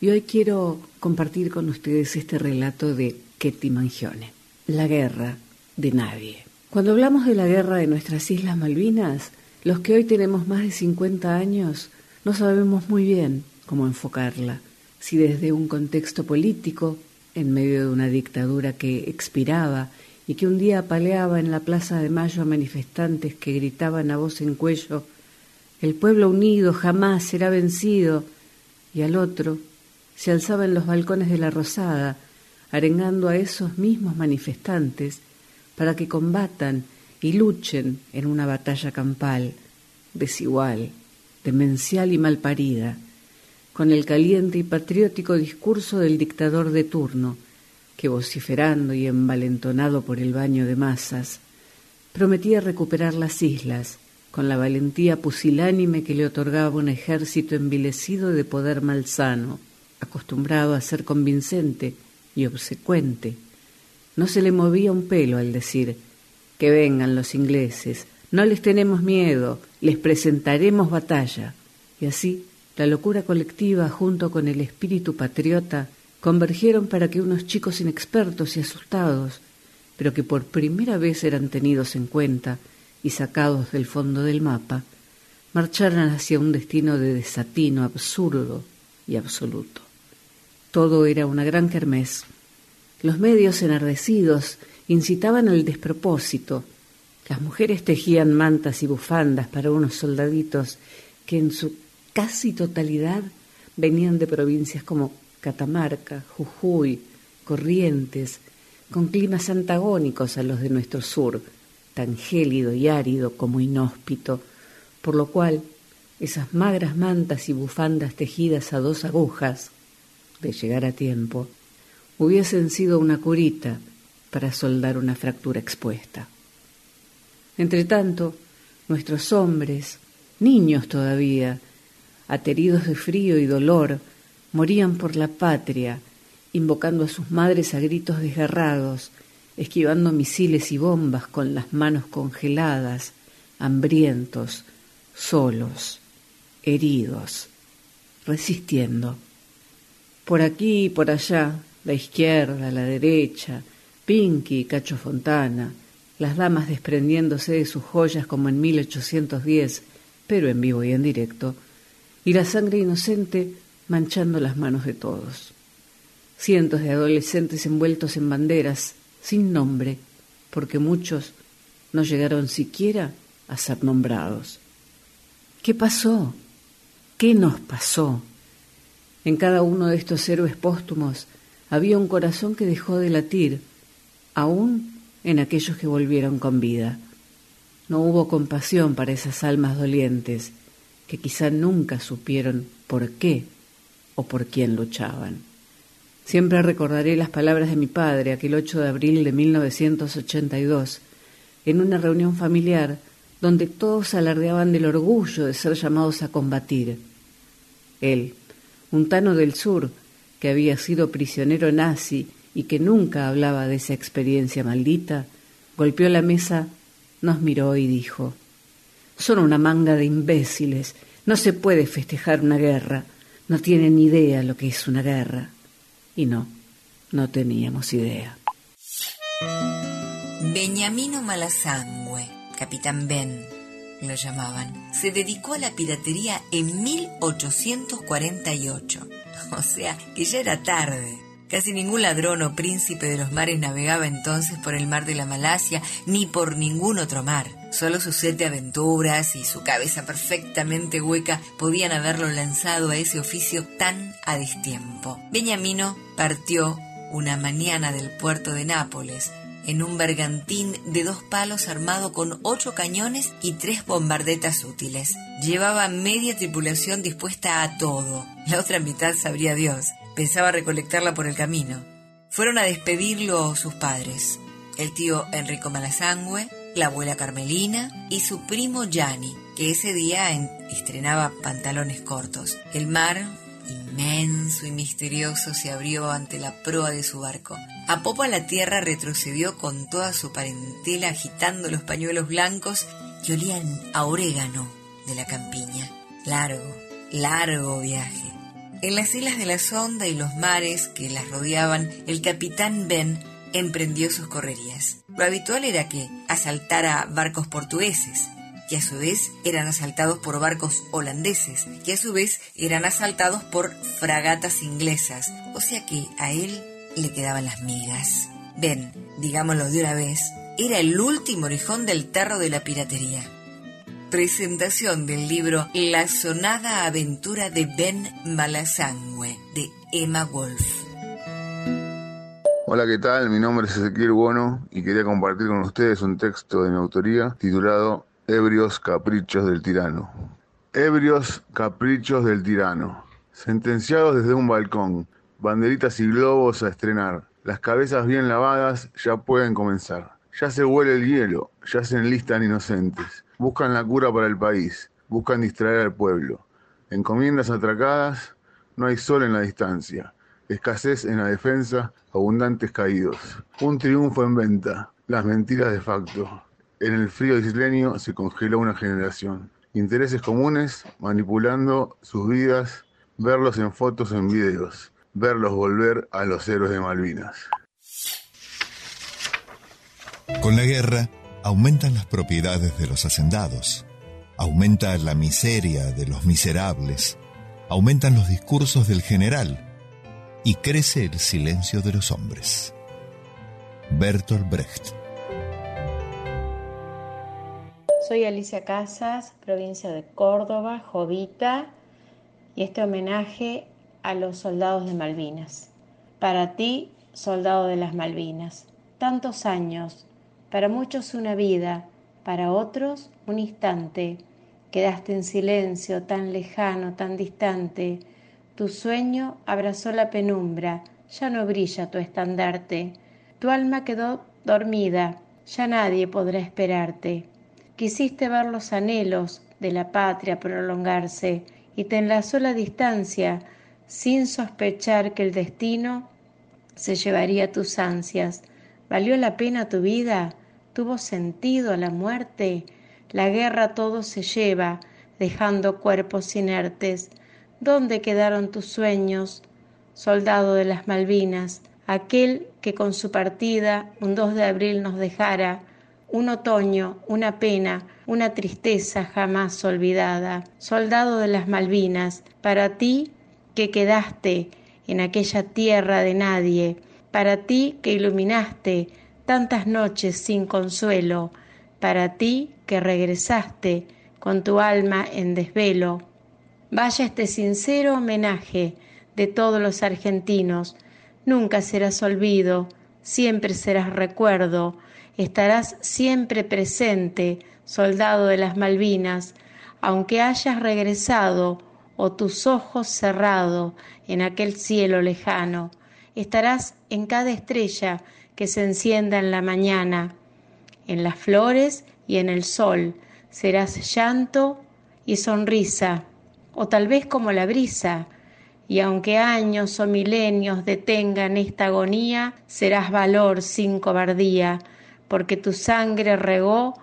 y hoy quiero compartir con ustedes este relato de Ketty Mangione, La guerra de nadie. Cuando hablamos de la guerra de nuestras Islas Malvinas, los que hoy tenemos más de 50 años no sabemos muy bien cómo enfocarla, si desde un contexto político, en medio de una dictadura que expiraba y que un día apaleaba en la Plaza de Mayo a manifestantes que gritaban a voz en cuello, el pueblo unido jamás será vencido, y al otro se alzaba en los balcones de la Rosada, arengando a esos mismos manifestantes para que combatan y luchen en una batalla campal, desigual, demencial y malparida, con el caliente y patriótico discurso del dictador de turno, que vociferando y envalentonado por el baño de masas, prometía recuperar las islas con la valentía pusilánime que le otorgaba un ejército envilecido de poder malsano, acostumbrado a ser convincente y obsecuente no se le movía un pelo al decir que vengan los ingleses, no les tenemos miedo, les presentaremos batalla. Y así, la locura colectiva junto con el espíritu patriota convergieron para que unos chicos inexpertos y asustados, pero que por primera vez eran tenidos en cuenta y sacados del fondo del mapa, marcharan hacia un destino de desatino absurdo y absoluto. Todo era una gran kermés. Los medios enardecidos incitaban al despropósito, Las mujeres tejían mantas y bufandas para unos soldaditos que en su casi totalidad venían de provincias como Catamarca, Jujuy, Corrientes, con climas antagónicos a los de nuestro sur, tan gélido y árido como inhóspito, por lo cual esas magras mantas y bufandas tejidas a dos agujas, de llegar a tiempo, hubiesen sido una curita para soldar una fractura expuesta. Entretanto, nuestros hombres, niños todavía, ateridos de frío y dolor, morían por la patria, invocando a sus madres a gritos desgarrados, esquivando misiles y bombas con las manos congeladas, hambrientos, solos, heridos, resistiendo. Por aquí y por allá, la izquierda, la derecha, Pinky y Cacho Fontana, las damas desprendiéndose de sus joyas como en 1810, pero en vivo y en directo, y la sangre inocente manchando las manos de todos. Cientos de adolescentes envueltos en banderas, sin nombre, porque muchos no llegaron siquiera a ser nombrados. ¿Qué pasó? ¿Qué nos pasó? En cada uno de estos héroes póstumos había un corazón que dejó de latir, aún en aquellos que volvieron con vida. No hubo compasión para esas almas dolientes que quizá nunca supieron por qué o por quién luchaban. Siempre recordaré las palabras de mi padre aquel 8 de abril de 1982, en una reunión familiar donde todos alardeaban del orgullo de ser llamados a combatir. Él, un tano del sur, que había sido prisionero nazi y que nunca hablaba de esa experiencia maldita, golpeó la mesa, nos miró y dijo, Son una manga de imbéciles, no se puede festejar una guerra, no tienen idea lo que es una guerra. Y no, no teníamos idea. Beniamino Malasangue, capitán Ben, lo llamaban, se dedicó a la piratería en 1848. O sea, que ya era tarde. Casi ningún ladrón o príncipe de los mares navegaba entonces por el mar de la Malasia ni por ningún otro mar. Solo sus sed aventuras y su cabeza perfectamente hueca podían haberlo lanzado a ese oficio tan a destiempo. Partió una mañana del puerto de Nápoles en un bergantín de dos palos armado con ocho cañones y tres bombardetas útiles. Llevaba media tripulación dispuesta a todo. La otra mitad sabría Dios. Pensaba recolectarla por el camino. Fueron a despedirlo sus padres, el tío Enrico Malasangue, la abuela Carmelina y su primo Gianni, que ese día estrenaba pantalones cortos. El mar, inmenso y misterioso, se abrió ante la proa de su barco. A popa la tierra retrocedió con toda su parentela agitando los pañuelos blancos que olían a orégano de la campiña. Largo, largo viaje. En las islas de la Sonda y los mares que las rodeaban, el capitán Ben emprendió sus correrías. Lo habitual era que asaltara barcos portugueses, que a su vez eran asaltados por barcos holandeses, que a su vez eran asaltados por fragatas inglesas, o sea que a él le quedaban las migas. Ben, digámoslo de una vez, era el último orijón del tarro de la piratería presentación del libro La sonada aventura de Ben Malasangue de Emma Wolf. Hola, ¿qué tal? Mi nombre es Ezequiel Bono y quería compartir con ustedes un texto de mi autoría titulado Ebrios Caprichos del Tirano. Ebrios Caprichos del Tirano. Sentenciados desde un balcón, banderitas y globos a estrenar. Las cabezas bien lavadas ya pueden comenzar. Ya se huele el hielo, ya se enlistan inocentes. Buscan la cura para el país, buscan distraer al pueblo. Encomiendas atracadas, no hay sol en la distancia. Escasez en la defensa, abundantes caídos. Un triunfo en venta, las mentiras de facto. En el frío isleño se congeló una generación. Intereses comunes, manipulando sus vidas, verlos en fotos, en videos, verlos volver a los héroes de Malvinas. Con la guerra, aumentan las propiedades de los hacendados, aumenta la miseria de los miserables, aumentan los discursos del general y crece el silencio de los hombres. Bertolt Brecht Soy Alicia Casas, provincia de Córdoba, Jovita, y este homenaje a los soldados de Malvinas. Para ti, soldado de las Malvinas, tantos años, para muchos una vida, para otros un instante. Quedaste en silencio, tan lejano, tan distante. Tu sueño abrazó la penumbra, ya no brilla tu estandarte. Tu alma quedó dormida, ya nadie podrá esperarte. Quisiste ver los anhelos de la patria prolongarse y te enlazó la distancia sin sospechar que el destino se llevaría tus ansias. ¿Valió la pena tu vida? ¿Tuvo sentido la muerte? La guerra todo se lleva, dejando cuerpos inertes. ¿Dónde quedaron tus sueños, soldado de las Malvinas, aquel que con su partida un 2 de abril nos dejara? Un otoño, una pena, una tristeza jamás olvidada. Soldado de las Malvinas, para ti que quedaste en aquella tierra de nadie, para ti que iluminaste tantas noches sin consuelo, para ti que regresaste con tu alma en desvelo. Vaya este sincero homenaje de todos los argentinos. Nunca serás olvido, siempre serás recuerdo, estarás siempre presente, soldado de las Malvinas, aunque hayas regresado o tus ojos cerrado en aquel cielo lejano, estarás en cada estrella que se encienda en la mañana, en las flores y en el sol, serás llanto y sonrisa, o tal vez como la brisa, y aunque años o milenios detengan esta agonía, serás valor sin cobardía, porque tu sangre regó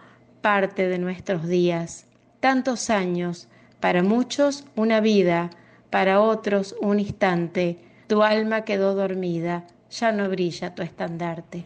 parte de nuestros días. Tantos años, para muchos una vida, para otros un instante. Tu alma quedó dormida, ya no brilla tu estandarte.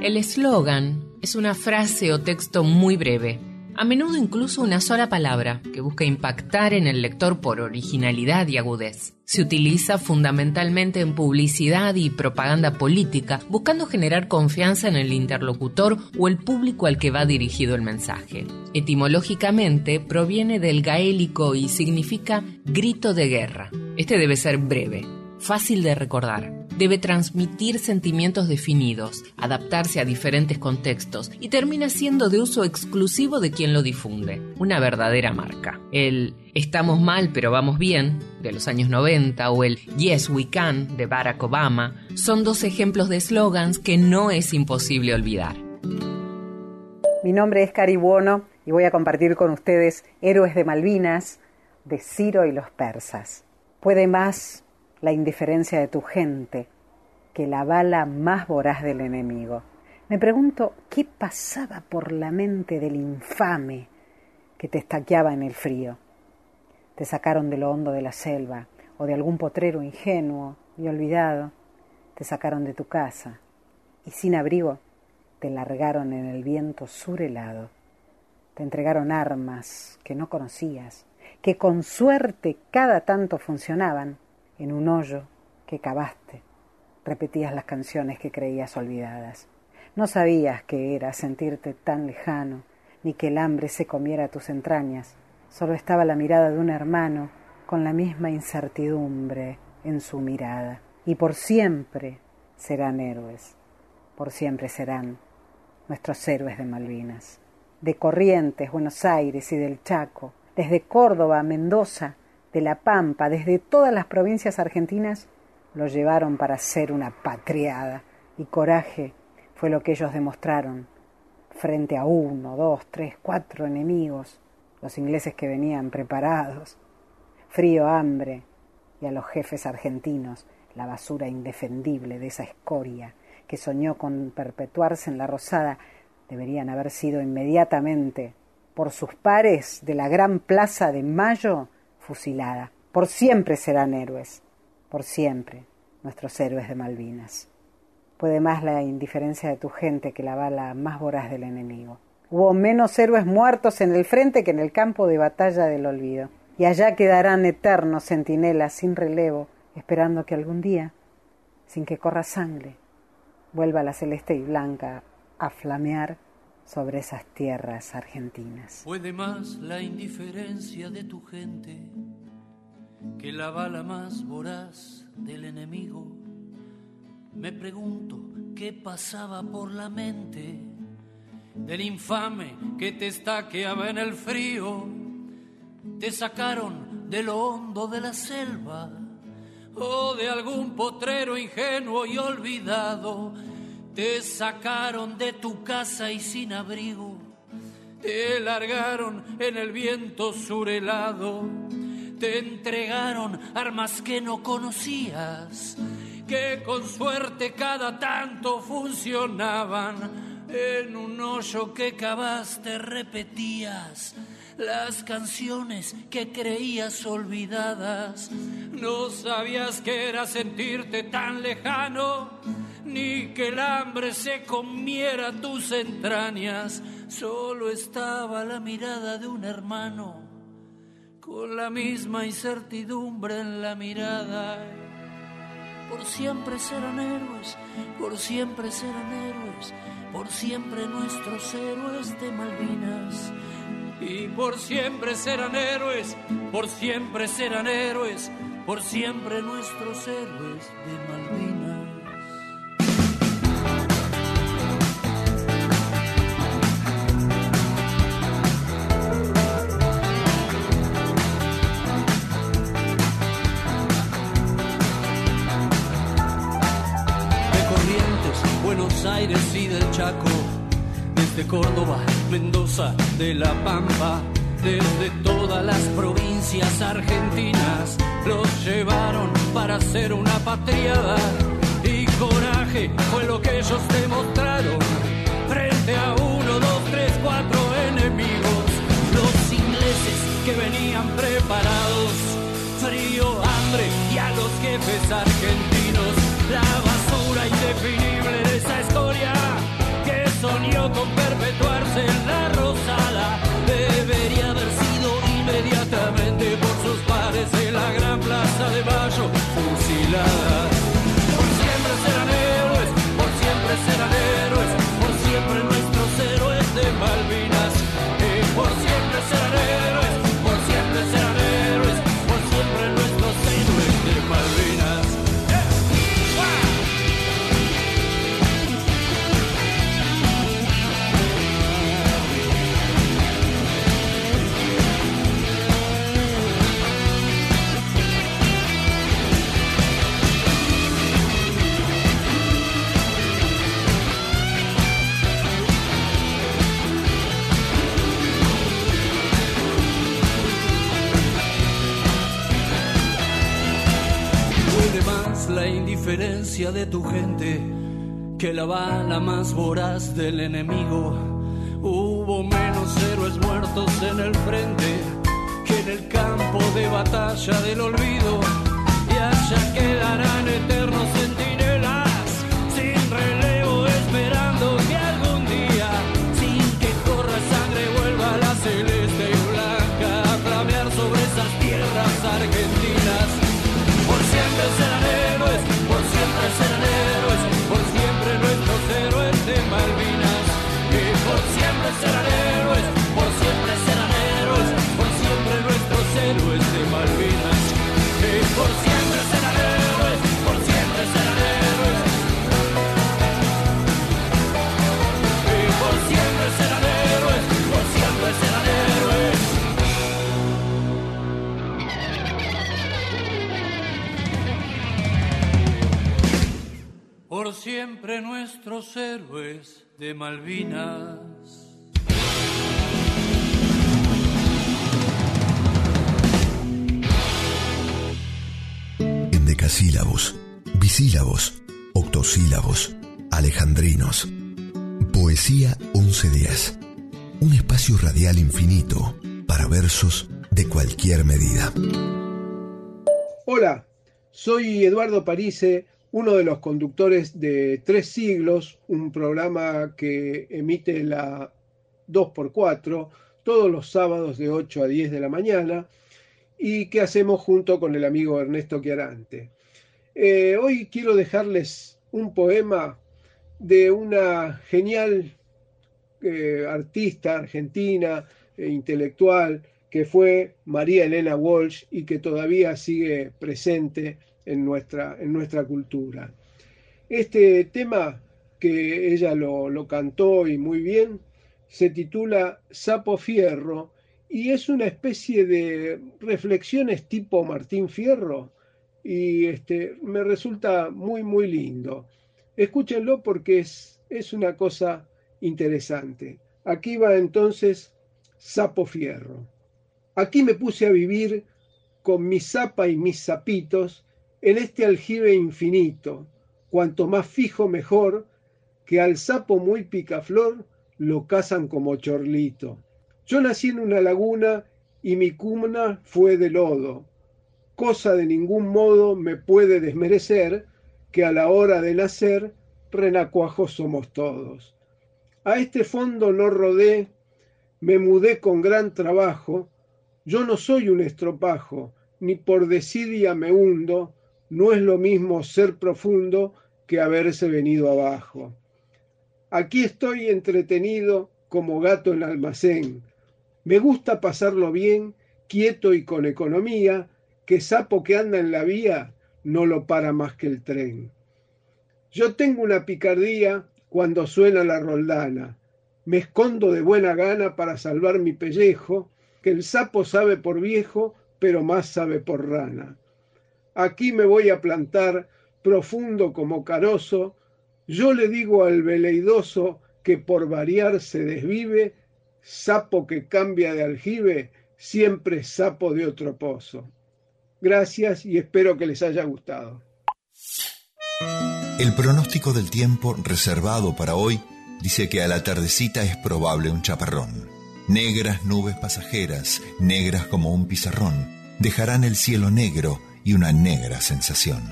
El eslogan es una frase o texto muy breve a menudo incluso una sola palabra, que busca impactar en el lector por originalidad y agudez. Se utiliza fundamentalmente en publicidad y propaganda política, buscando generar confianza en el interlocutor o el público al que va dirigido el mensaje. Etimológicamente proviene del gaélico y significa grito de guerra. Este debe ser breve, fácil de recordar. Debe transmitir sentimientos definidos, adaptarse a diferentes contextos y termina siendo de uso exclusivo de quien lo difunde. Una verdadera marca. El Estamos mal pero vamos bien de los años 90 o el Yes We Can de Barack Obama son dos ejemplos de slogans que no es imposible olvidar. Mi nombre es Cari Buono y voy a compartir con ustedes Héroes de Malvinas de Ciro y los persas. Puede más la indiferencia de tu gente que la bala más voraz del enemigo. Me pregunto qué pasaba por la mente del infame que te estaqueaba en el frío. Te sacaron de lo hondo de la selva o de algún potrero ingenuo y olvidado. Te sacaron de tu casa y sin abrigo te largaron en el viento surelado. Te entregaron armas que no conocías, que con suerte cada tanto funcionaban en un hoyo que cavaste. Repetías las canciones que creías olvidadas. No sabías qué era sentirte tan lejano, ni que el hambre se comiera tus entrañas. Solo estaba la mirada de un hermano con la misma incertidumbre en su mirada. Y por siempre serán héroes, por siempre serán nuestros héroes de Malvinas. De Corrientes, Buenos Aires y del Chaco, desde Córdoba a Mendoza, La Pampa, desde todas las provincias argentinas, lo llevaron para ser una patriada. Y coraje fue lo que ellos demostraron frente a uno, dos, tres, cuatro enemigos, los ingleses que venían preparados, frío, hambre, y a los jefes argentinos la basura indefendible de esa escoria que soñó con perpetuarse en la Rosada, deberían haber sido inmediatamente por sus pares de la gran plaza de Mayo fusilada. Por siempre serán héroes, por siempre nuestros héroes de Malvinas. Puede más la indiferencia de tu gente que la bala más voraz del enemigo. Hubo menos héroes muertos en el frente que en el campo de batalla del olvido. Y allá quedarán eternos centinelas sin relevo, esperando que algún día, sin que corra sangre, vuelva la celeste y blanca a flamear sobre esas tierras argentinas. Puede más la indiferencia de tu gente que la bala más voraz del enemigo. Me pregunto qué pasaba por la mente del infame que te estaqueaba en el frío. Te sacaron de lo hondo de la selva o de algún potrero ingenuo y olvidado. Te sacaron de tu casa y sin abrigo. Te largaron en el viento surelado. Te entregaron armas que no conocías, que con suerte cada tanto funcionaban. En un hoyo que cavaste repetías las canciones que creías olvidadas. No sabías que era sentirte tan lejano, ni que el hambre se comiera tus entrañas. Solo estaba la mirada de un hermano, con la misma incertidumbre en la mirada. Por siempre serán héroes, por siempre serán héroes, por siempre nuestros héroes de Malvinas y por siempre serán héroes, por siempre serán héroes, por siempre nuestros héroes de Malvinas. De La Pampa, desde todas las provincias argentinas, los llevaron para hacer una patriada. Y coraje fue lo que ellos demostraron. Frente a uno, dos, tres, cuatro enemigos, los ingleses que venían preparados, frío, hambre y a los jefes argentinos, la basura indefinible de esa historia soñó con de tu gente que la bala más voraz del enemigo. Hubo menos héroes muertos en el frente que en el campo de batalla del olvido. Y allá quedarán eternos centinelas sin relevo esperando que algún día, sin que corra sangre, vuelva la celeste y blanca a flamear sobre esas tierras argentinas. Por siempre Por siempre nuestros héroes de Malvinas. Decasílabos, bisílabos, octosílabos, alejandrinos. Poesía 1110. Un espacio radial infinito para versos de cualquier medida. Hola, soy Eduardo Parise, uno de los conductores de Tres Siglos, un programa que emite la 2x4 todos los sábados de 8 a 10 de la mañana y que hacemos junto con el amigo Ernesto Chiarante. Eh, hoy quiero dejarles un poema de una genial eh, artista argentina, e intelectual, que fue María Elena Walsh y que todavía sigue presente en nuestra, en nuestra cultura. Este tema que ella lo, lo cantó y muy bien, se titula Sapo Fierro y es una especie de reflexiones tipo Martín Fierro y este, me resulta muy, muy lindo. Escúchenlo porque es, es una cosa interesante. Aquí va entonces Sapo Fierro. Aquí me puse a vivir con mi zapa y mis zapitos en este aljibe infinito, cuanto más fijo mejor, que al sapo muy picaflor lo cazan como chorlito. Yo nací en una laguna y mi cuna fue de lodo, cosa de ningún modo me puede desmerecer que a la hora de nacer renacuajos somos todos. A este fondo no rodé, me mudé con gran trabajo, yo no soy un estropajo, ni por desidia me hundo, no es lo mismo ser profundo que haberse venido abajo. Aquí estoy entretenido como gato en almacén. Me gusta pasarlo bien, quieto y con economía, que sapo que anda en la vía no lo para más que el tren. Yo tengo una picardía cuando suena la roldana. Me escondo de buena gana para salvar mi pellejo, que el sapo sabe por viejo, pero más sabe por rana. Aquí me voy a plantar profundo como carozo, yo le digo al veleidoso que por variar se desvive, sapo que cambia de aljibe, siempre sapo de otro pozo. Gracias y espero que les haya gustado. El pronóstico del tiempo reservado para hoy dice que a la tardecita es probable un chaparrón. Negras nubes pasajeras, negras como un pizarrón, dejarán el cielo negro y una negra sensación.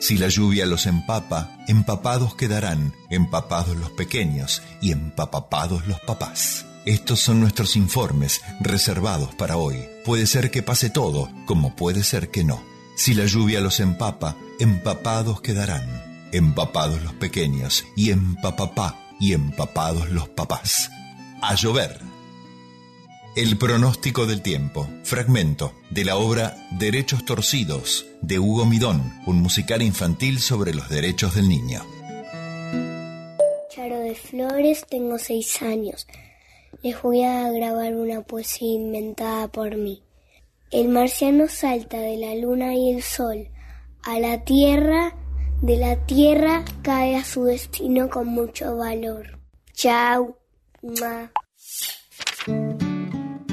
Si la lluvia los empapa, empapados quedarán, empapados los pequeños y empapapados los papás. Estos son nuestros informes reservados para hoy. Puede ser que pase todo, como puede ser que no. Si la lluvia los empapa, empapados quedarán, empapados los pequeños y empapapá y empapados los papás. A llover. El pronóstico del tiempo, fragmento de la obra Derechos Torcidos de Hugo Midón, un musical infantil sobre los derechos del niño. Charo de Flores, tengo seis años. Les voy a grabar una poesía inventada por mí. El marciano salta de la luna y el sol a la tierra, de la tierra cae a su destino con mucho valor. Chao.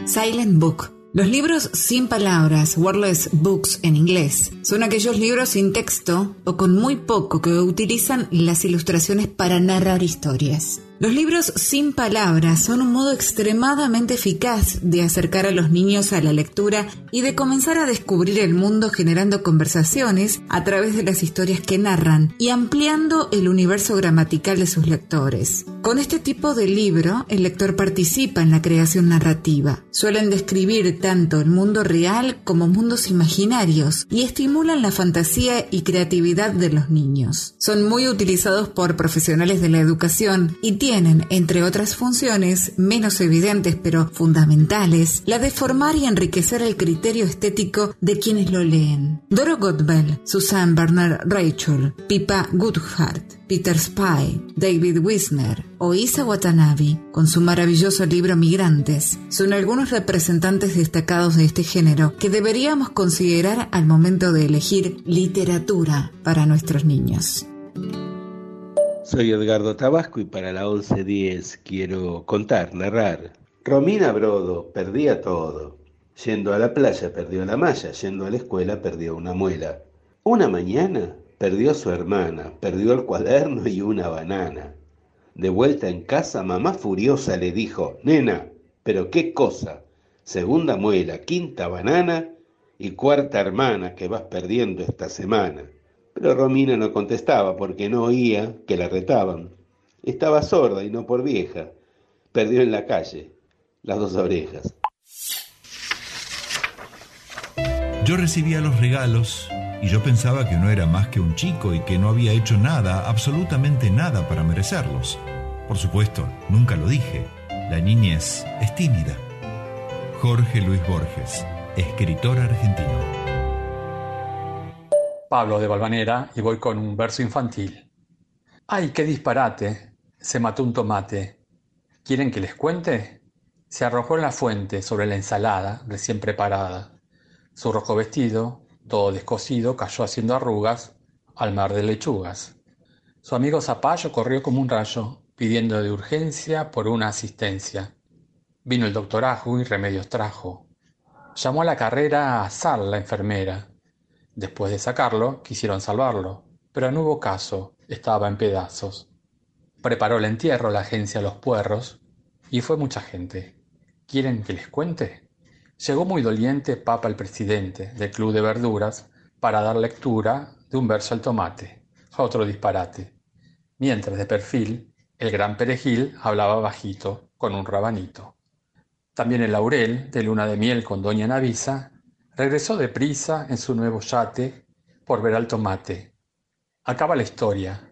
Silent Book. Los libros sin palabras, wordless books en inglés, son aquellos libros sin texto o con muy poco que utilizan las ilustraciones para narrar historias. Los libros sin palabras son un modo extremadamente eficaz de acercar a los niños a la lectura y de comenzar a descubrir el mundo generando conversaciones a través de las historias que narran y ampliando el universo gramatical de sus lectores. Con este tipo de libro, el lector participa en la creación narrativa. Suelen describir tanto el mundo real como mundos imaginarios y estimulan la fantasía y creatividad de los niños. Son muy utilizados por profesionales de la educación y tienen, entre otras funciones menos evidentes pero fundamentales, la de formar y enriquecer el criterio estético de quienes lo leen. Doro Gottbell, Susan Bernard Rachel, Pipa Goodhart, Peter Spy, David Wisner o Isa Watanabe, con su maravilloso libro Migrantes, son algunos representantes destacados de este género que deberíamos considerar al momento de elegir literatura para nuestros niños. Soy Edgardo Tabasco y para la 1110 quiero contar, narrar. Romina Brodo perdía todo. Yendo a la playa perdió la malla, yendo a la escuela perdió una muela. Una mañana perdió a su hermana, perdió el cuaderno y una banana. De vuelta en casa, mamá furiosa le dijo, nena, pero qué cosa, segunda muela, quinta banana y cuarta hermana que vas perdiendo esta semana. Pero Romina no contestaba porque no oía que la retaban. Estaba sorda y no por vieja. Perdió en la calle las dos orejas. Yo recibía los regalos y yo pensaba que no era más que un chico y que no había hecho nada, absolutamente nada para merecerlos. Por supuesto, nunca lo dije. La niñez es tímida. Jorge Luis Borges, escritor argentino. Pablo de Valvanera y voy con un verso infantil. ¡Ay, qué disparate! Se mató un tomate. ¿Quieren que les cuente? Se arrojó en la fuente sobre la ensalada recién preparada. Su rojo vestido, todo descosido, cayó haciendo arrugas al mar de lechugas. Su amigo Zapallo corrió como un rayo, pidiendo de urgencia por una asistencia. Vino el doctor Ajo y remedios trajo. Llamó a la carrera a Sal, la enfermera. Después de sacarlo, quisieron salvarlo, pero no hubo caso, estaba en pedazos. Preparó el entierro la agencia Los Puerros y fue mucha gente. ¿Quieren que les cuente? Llegó muy doliente Papa el presidente del Club de Verduras para dar lectura de un verso al tomate. Otro disparate. Mientras de perfil, el gran perejil hablaba bajito con un rabanito. También el laurel, de luna de miel con doña Navisa, regresó deprisa en su nuevo yate por ver al tomate. Acaba la historia.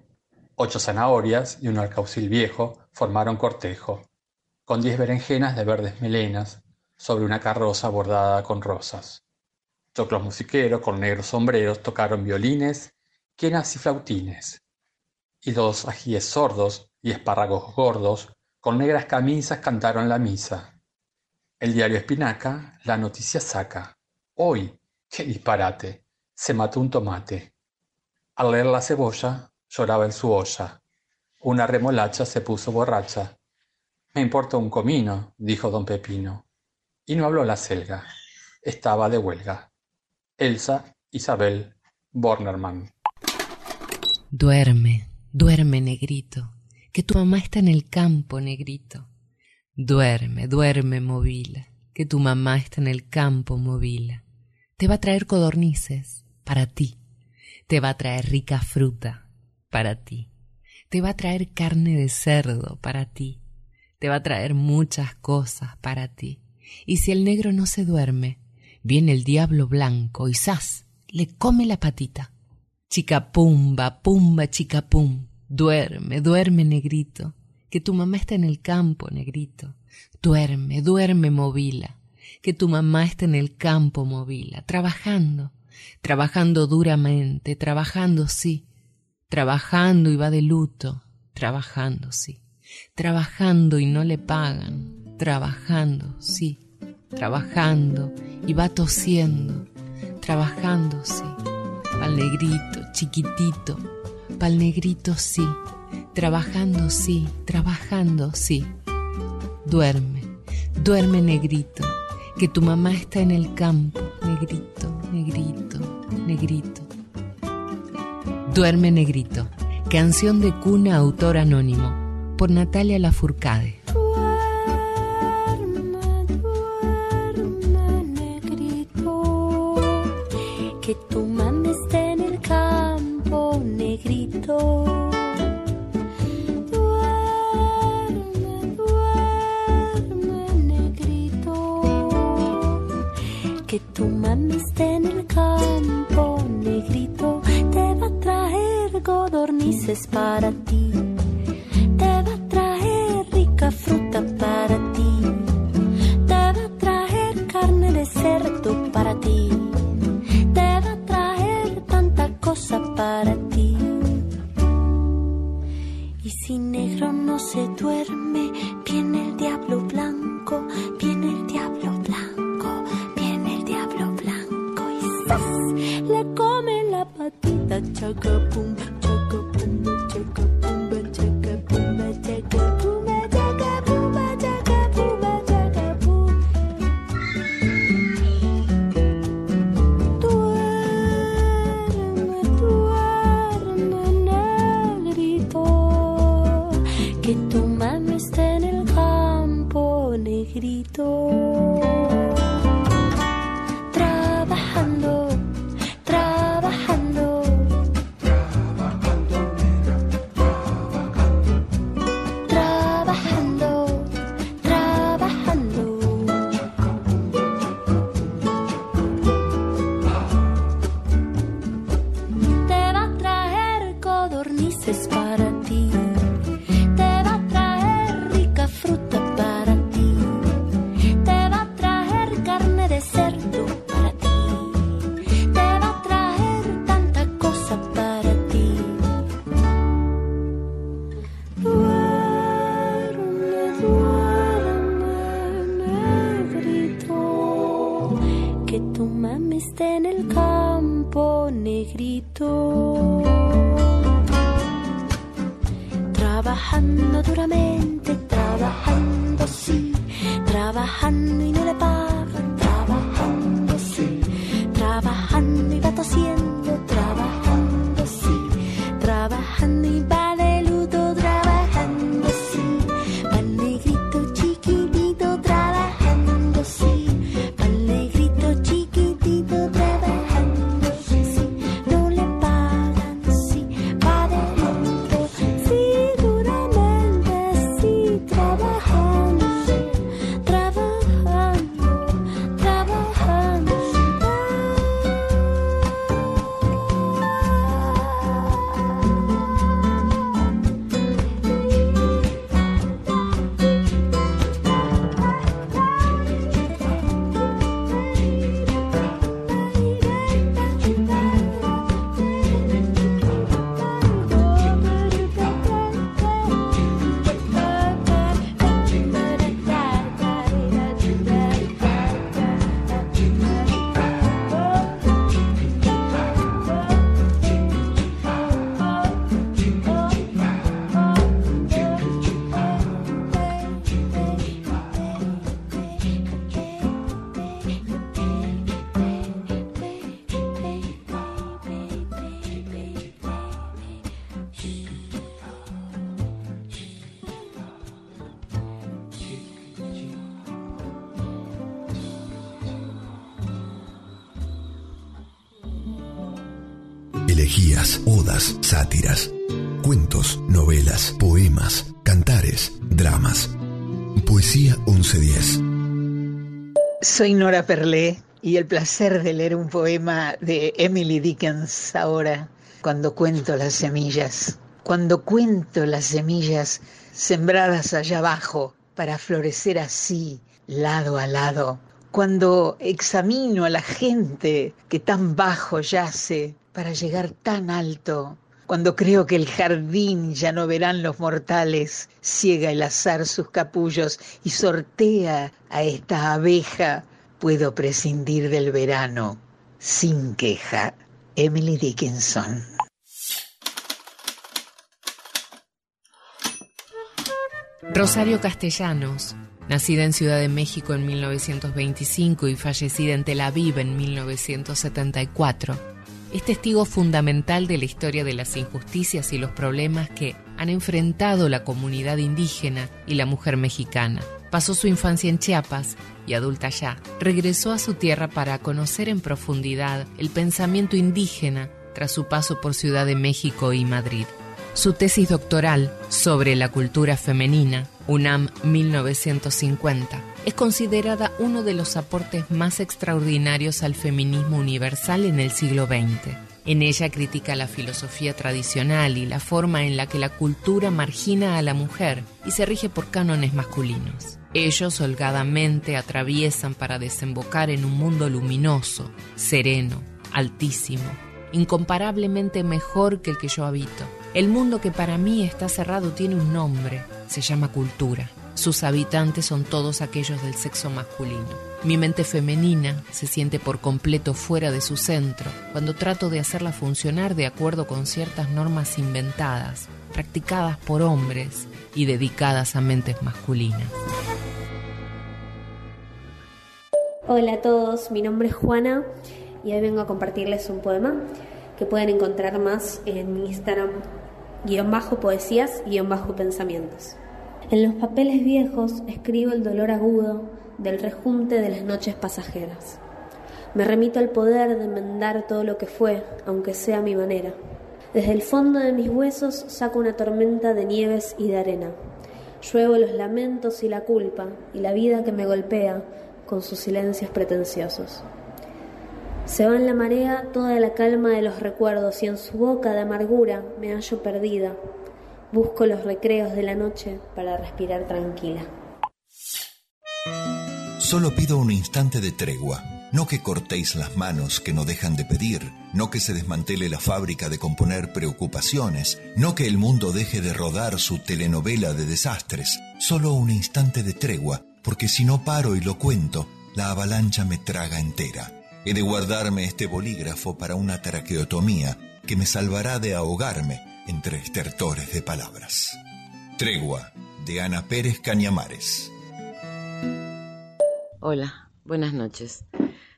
Ocho zanahorias y un alcaucil viejo formaron cortejo, con diez berenjenas de verdes melenas sobre una carroza bordada con rosas. Choclos musiqueros con negros sombreros tocaron violines, quenas y flautines y dos ajíes sordos y espárragos gordos con negras camisas cantaron la misa. El diario Espinaca la noticia saca. Hoy, qué disparate, se mató un tomate. Al leer la cebolla, lloraba en su olla. Una remolacha se puso borracha. Me importa un comino, dijo don Pepino. Y no habló la selga. Estaba de huelga. Elsa Isabel Bornerman. Duerme, Duerme, negrito, que tu mamá está en el campo, negrito. Duerme, duerme, movila, que tu mamá está en el campo, movila. Te va a traer codornices para ti. Te va a traer rica fruta para ti. Te va a traer carne de cerdo para ti. Te va a traer muchas cosas para ti. Y si el negro no se duerme, viene el diablo blanco y ¡zas! le come la patita. Chica pumba, pumba, chica pum. Duerme, duerme, negrito, que tu mamá está en el campo, negrito. Duerme, duerme, movila, que tu mamá está en el campo, movila, trabajando, trabajando duramente, trabajando, sí, trabajando y va de luto, trabajando, sí, trabajando y no le pagan, trabajando, sí, trabajando y va tosiendo, trabajando, sí Pal negrito, chiquitito, pal negrito sí, trabajando sí, trabajando sí. Duerme, duerme negrito, que tu mamá está en el campo, negrito, negrito, negrito. Duerme negrito, canción de cuna autor anónimo, por Natalia Lafourcade. que tu Que tu mamá esté en el campo, negrito. Te va a traer codornices para ti. Te va a traer rica fruta para ti. Te va a traer carne de cerdo para ti para ti. Y si negro no se duerme, patita, chacapum, Soy Nora Perlé y el placer de leer un poema de Emily Dickens ahora, cuando cuento las semillas. Cuando cuento las semillas sembradas allá abajo para florecer así, lado a lado. Cuando examino a la gente que tan bajo yace para llegar tan alto. Cuando creo que el jardín ya no verán los mortales, ciega el azar sus capullos y sortea a esta abeja, puedo prescindir del verano sin queja. Emily Dickinson. Rosario Castellanos, nacida en Ciudad de México en 1925 y fallecida en Tel Aviv en 1974 es testigo fundamental de la historia de las injusticias y los problemas que han enfrentado la comunidad indígena y la mujer mexicana. Pasó su infancia en Chiapas y adulta ya, regresó a su tierra para conocer en profundidad el pensamiento indígena tras su paso por Ciudad de México y Madrid. Su tesis doctoral sobre la cultura femenina, UNAM 1950, es considerada uno de los aportes más extraordinarios al feminismo universal en el siglo XX. En ella critica la filosofía tradicional y la forma en la que la cultura margina a la mujer y se rige por cánones masculinos. Ellos holgadamente atraviesan para desembocar en un mundo luminoso, sereno, altísimo, incomparablemente mejor que el que yo habito el mundo que para mí está cerrado tiene un nombre, se llama cultura. Sus habitantes son todos aquellos del sexo masculino. Mi mente femenina se siente por completo fuera de su centro cuando trato de hacerla funcionar de acuerdo con ciertas normas inventadas, practicadas por hombres y dedicadas a mentes masculinas. Hola a todos, mi nombre es Juana y hoy vengo a compartirles un poema que pueden encontrar más en mi Instagram guion bajo poesías, guion bajo pensamientos. En los papeles viejos escribo el dolor agudo del rejunte de las noches pasajeras. Me remito al poder de enmendar todo lo que fue, aunque sea a mi manera. Desde el fondo de mis huesos saco una tormenta de nieves y de arena. Lluevo los lamentos y la culpa y la vida que me golpea con sus silencios pretenciosos. Se va en la marea toda la calma de los recuerdos y en su boca de amargura me hallo perdida. Busco los recreos de la noche para respirar tranquila. Solo pido un instante de tregua. No que cortéis las manos que no dejan de pedir, no que se desmantele la fábrica de componer preocupaciones, no que el mundo deje de rodar su telenovela de desastres. Solo un instante de tregua, porque si no paro y lo cuento, la avalancha me traga entera He de guardarme este bolígrafo para una traqueotomía que me salvará de ahogarme entre estertores de palabras. Tregua de Ana Pérez Cañamares. Hola, buenas noches.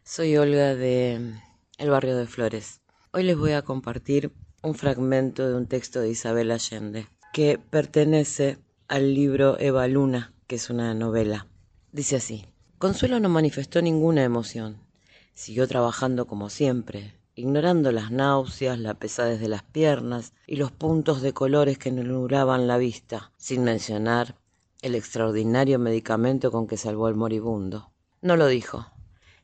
Soy Olga de El Barrio de Flores. Hoy les voy a compartir un fragmento de un texto de Isabel Allende que pertenece al libro Eva Luna, que es una novela. Dice así, Consuelo no manifestó ninguna emoción. Siguió trabajando como siempre, ignorando las náuseas, la pesadez de las piernas y los puntos de colores que nublaban la vista, sin mencionar el extraordinario medicamento con que salvó al moribundo. No lo dijo,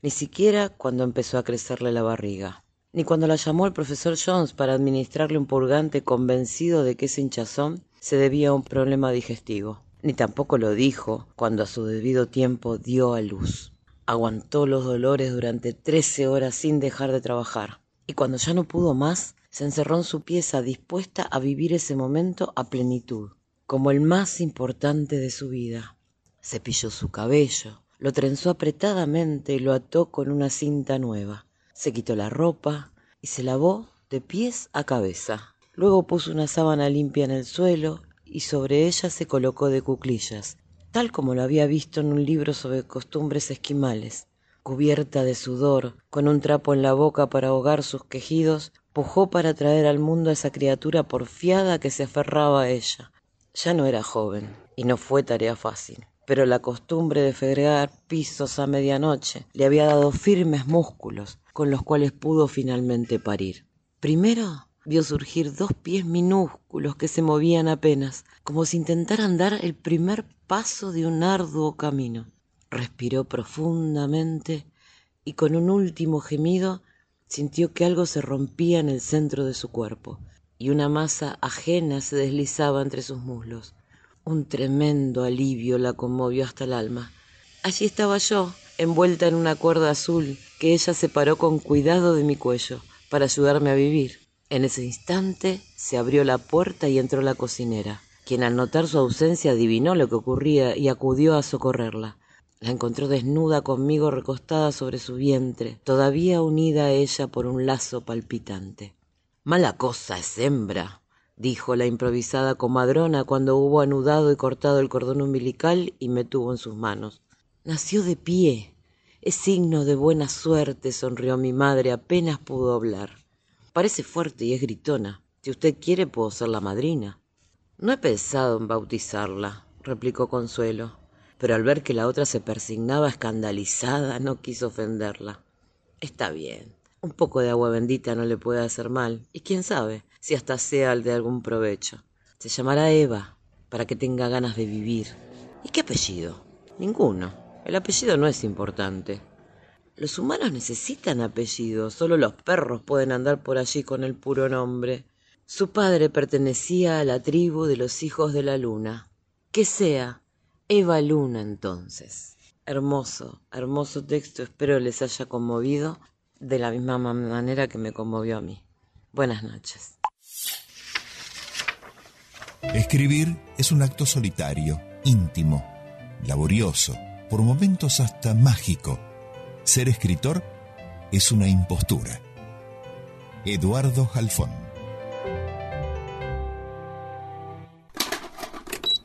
ni siquiera cuando empezó a crecerle la barriga, ni cuando la llamó el profesor Jones para administrarle un purgante convencido de que ese hinchazón se debía a un problema digestivo, ni tampoco lo dijo cuando a su debido tiempo dio a luz. Aguantó los dolores durante trece horas sin dejar de trabajar, y cuando ya no pudo más, se encerró en su pieza dispuesta a vivir ese momento a plenitud, como el más importante de su vida. Cepilló su cabello, lo trenzó apretadamente y lo ató con una cinta nueva. Se quitó la ropa y se lavó de pies a cabeza. Luego puso una sábana limpia en el suelo y sobre ella se colocó de cuclillas, tal como lo había visto en un libro sobre costumbres esquimales. Cubierta de sudor, con un trapo en la boca para ahogar sus quejidos, pujó para traer al mundo a esa criatura porfiada que se aferraba a ella. Ya no era joven, y no fue tarea fácil, pero la costumbre de fregar pisos a medianoche le había dado firmes músculos con los cuales pudo finalmente parir. Primero vio surgir dos pies minúsculos que se movían apenas, como si intentaran dar el primer paso de un arduo camino. Respiró profundamente y con un último gemido sintió que algo se rompía en el centro de su cuerpo y una masa ajena se deslizaba entre sus muslos. Un tremendo alivio la conmovió hasta el alma. Allí estaba yo, envuelta en una cuerda azul que ella separó con cuidado de mi cuello para ayudarme a vivir. En ese instante se abrió la puerta y entró la cocinera, quien al notar su ausencia adivinó lo que ocurría y acudió a socorrerla. La encontró desnuda conmigo recostada sobre su vientre, todavía unida a ella por un lazo palpitante. Mala cosa es hembra, dijo la improvisada comadrona cuando hubo anudado y cortado el cordón umbilical y me tuvo en sus manos. Nació de pie. Es signo de buena suerte, sonrió mi madre apenas pudo hablar. Parece fuerte y es gritona. Si usted quiere puedo ser la madrina. No he pensado en bautizarla, replicó Consuelo, pero al ver que la otra se persignaba escandalizada no quiso ofenderla. Está bien. Un poco de agua bendita no le puede hacer mal, y quién sabe si hasta sea el de algún provecho. Se llamará Eva, para que tenga ganas de vivir. ¿Y qué apellido? Ninguno. El apellido no es importante. Los humanos necesitan apellido, solo los perros pueden andar por allí con el puro nombre. Su padre pertenecía a la tribu de los hijos de la luna. Que sea Eva Luna entonces. Hermoso, hermoso texto, espero les haya conmovido de la misma manera que me conmovió a mí. Buenas noches. Escribir es un acto solitario, íntimo, laborioso, por momentos hasta mágico. Ser escritor es una impostura. Eduardo Jalfón.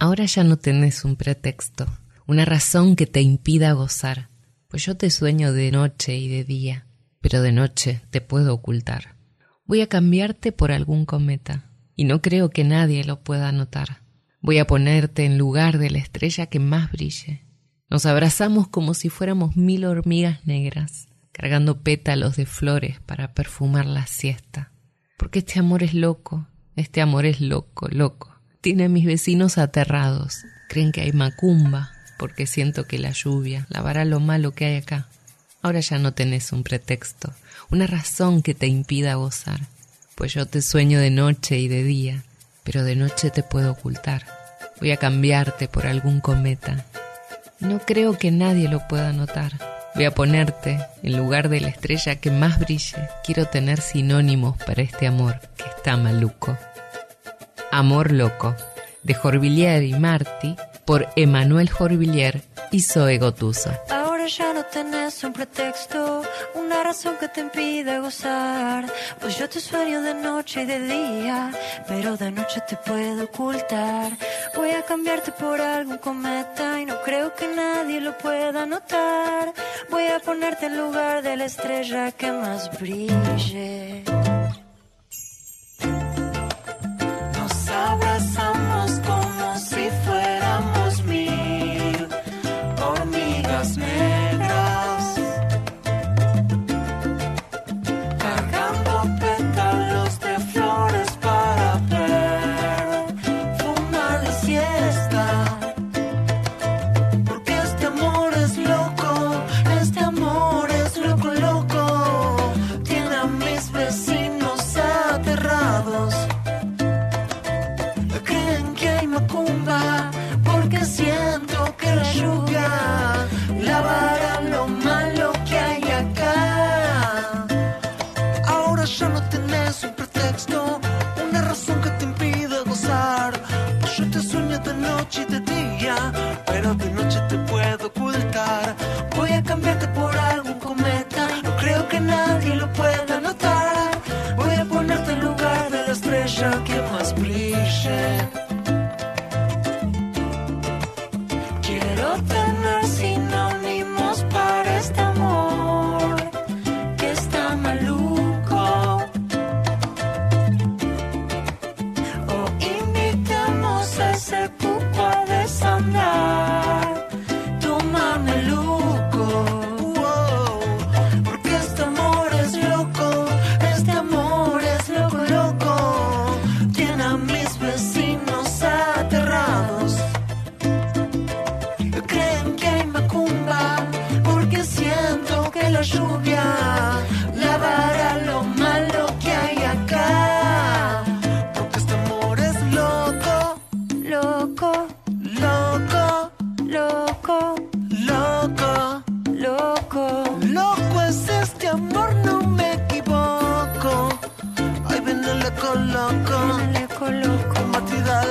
Ahora ya no tenés un pretexto, una razón que te impida gozar, pues yo te sueño de noche y de día, pero de noche te puedo ocultar. Voy a cambiarte por algún cometa, y no creo que nadie lo pueda notar. Voy a ponerte en lugar de la estrella que más brille. Nos abrazamos como si fuéramos mil hormigas negras, cargando pétalos de flores para perfumar la siesta. Porque este amor es loco, este amor es loco, loco. Tiene a mis vecinos aterrados. Creen que hay macumba, porque siento que la lluvia lavará lo malo que hay acá. Ahora ya no tenés un pretexto, una razón que te impida gozar pues yo te sueño de noche y de día, pero de noche te puedo ocultar. Voy a cambiarte por algún cometa. No creo que nadie lo pueda notar. Voy a ponerte en lugar de la estrella que más brille. Quiero tener sinónimos para este amor que está maluco. Amor loco, de Jorvillier y Marty, por Emanuel Jorvillier y Zoe Gotuso. Ahora ya no tenés un pretexto, una razón que te impide gozar. Pues yo te sueño de noche y de día, pero de noche te puedo ocultar. Voy a cambiarte por algún cometa y no creo que nadie lo pueda notar. Voy a ponerte en lugar de la estrella que más brille. Nos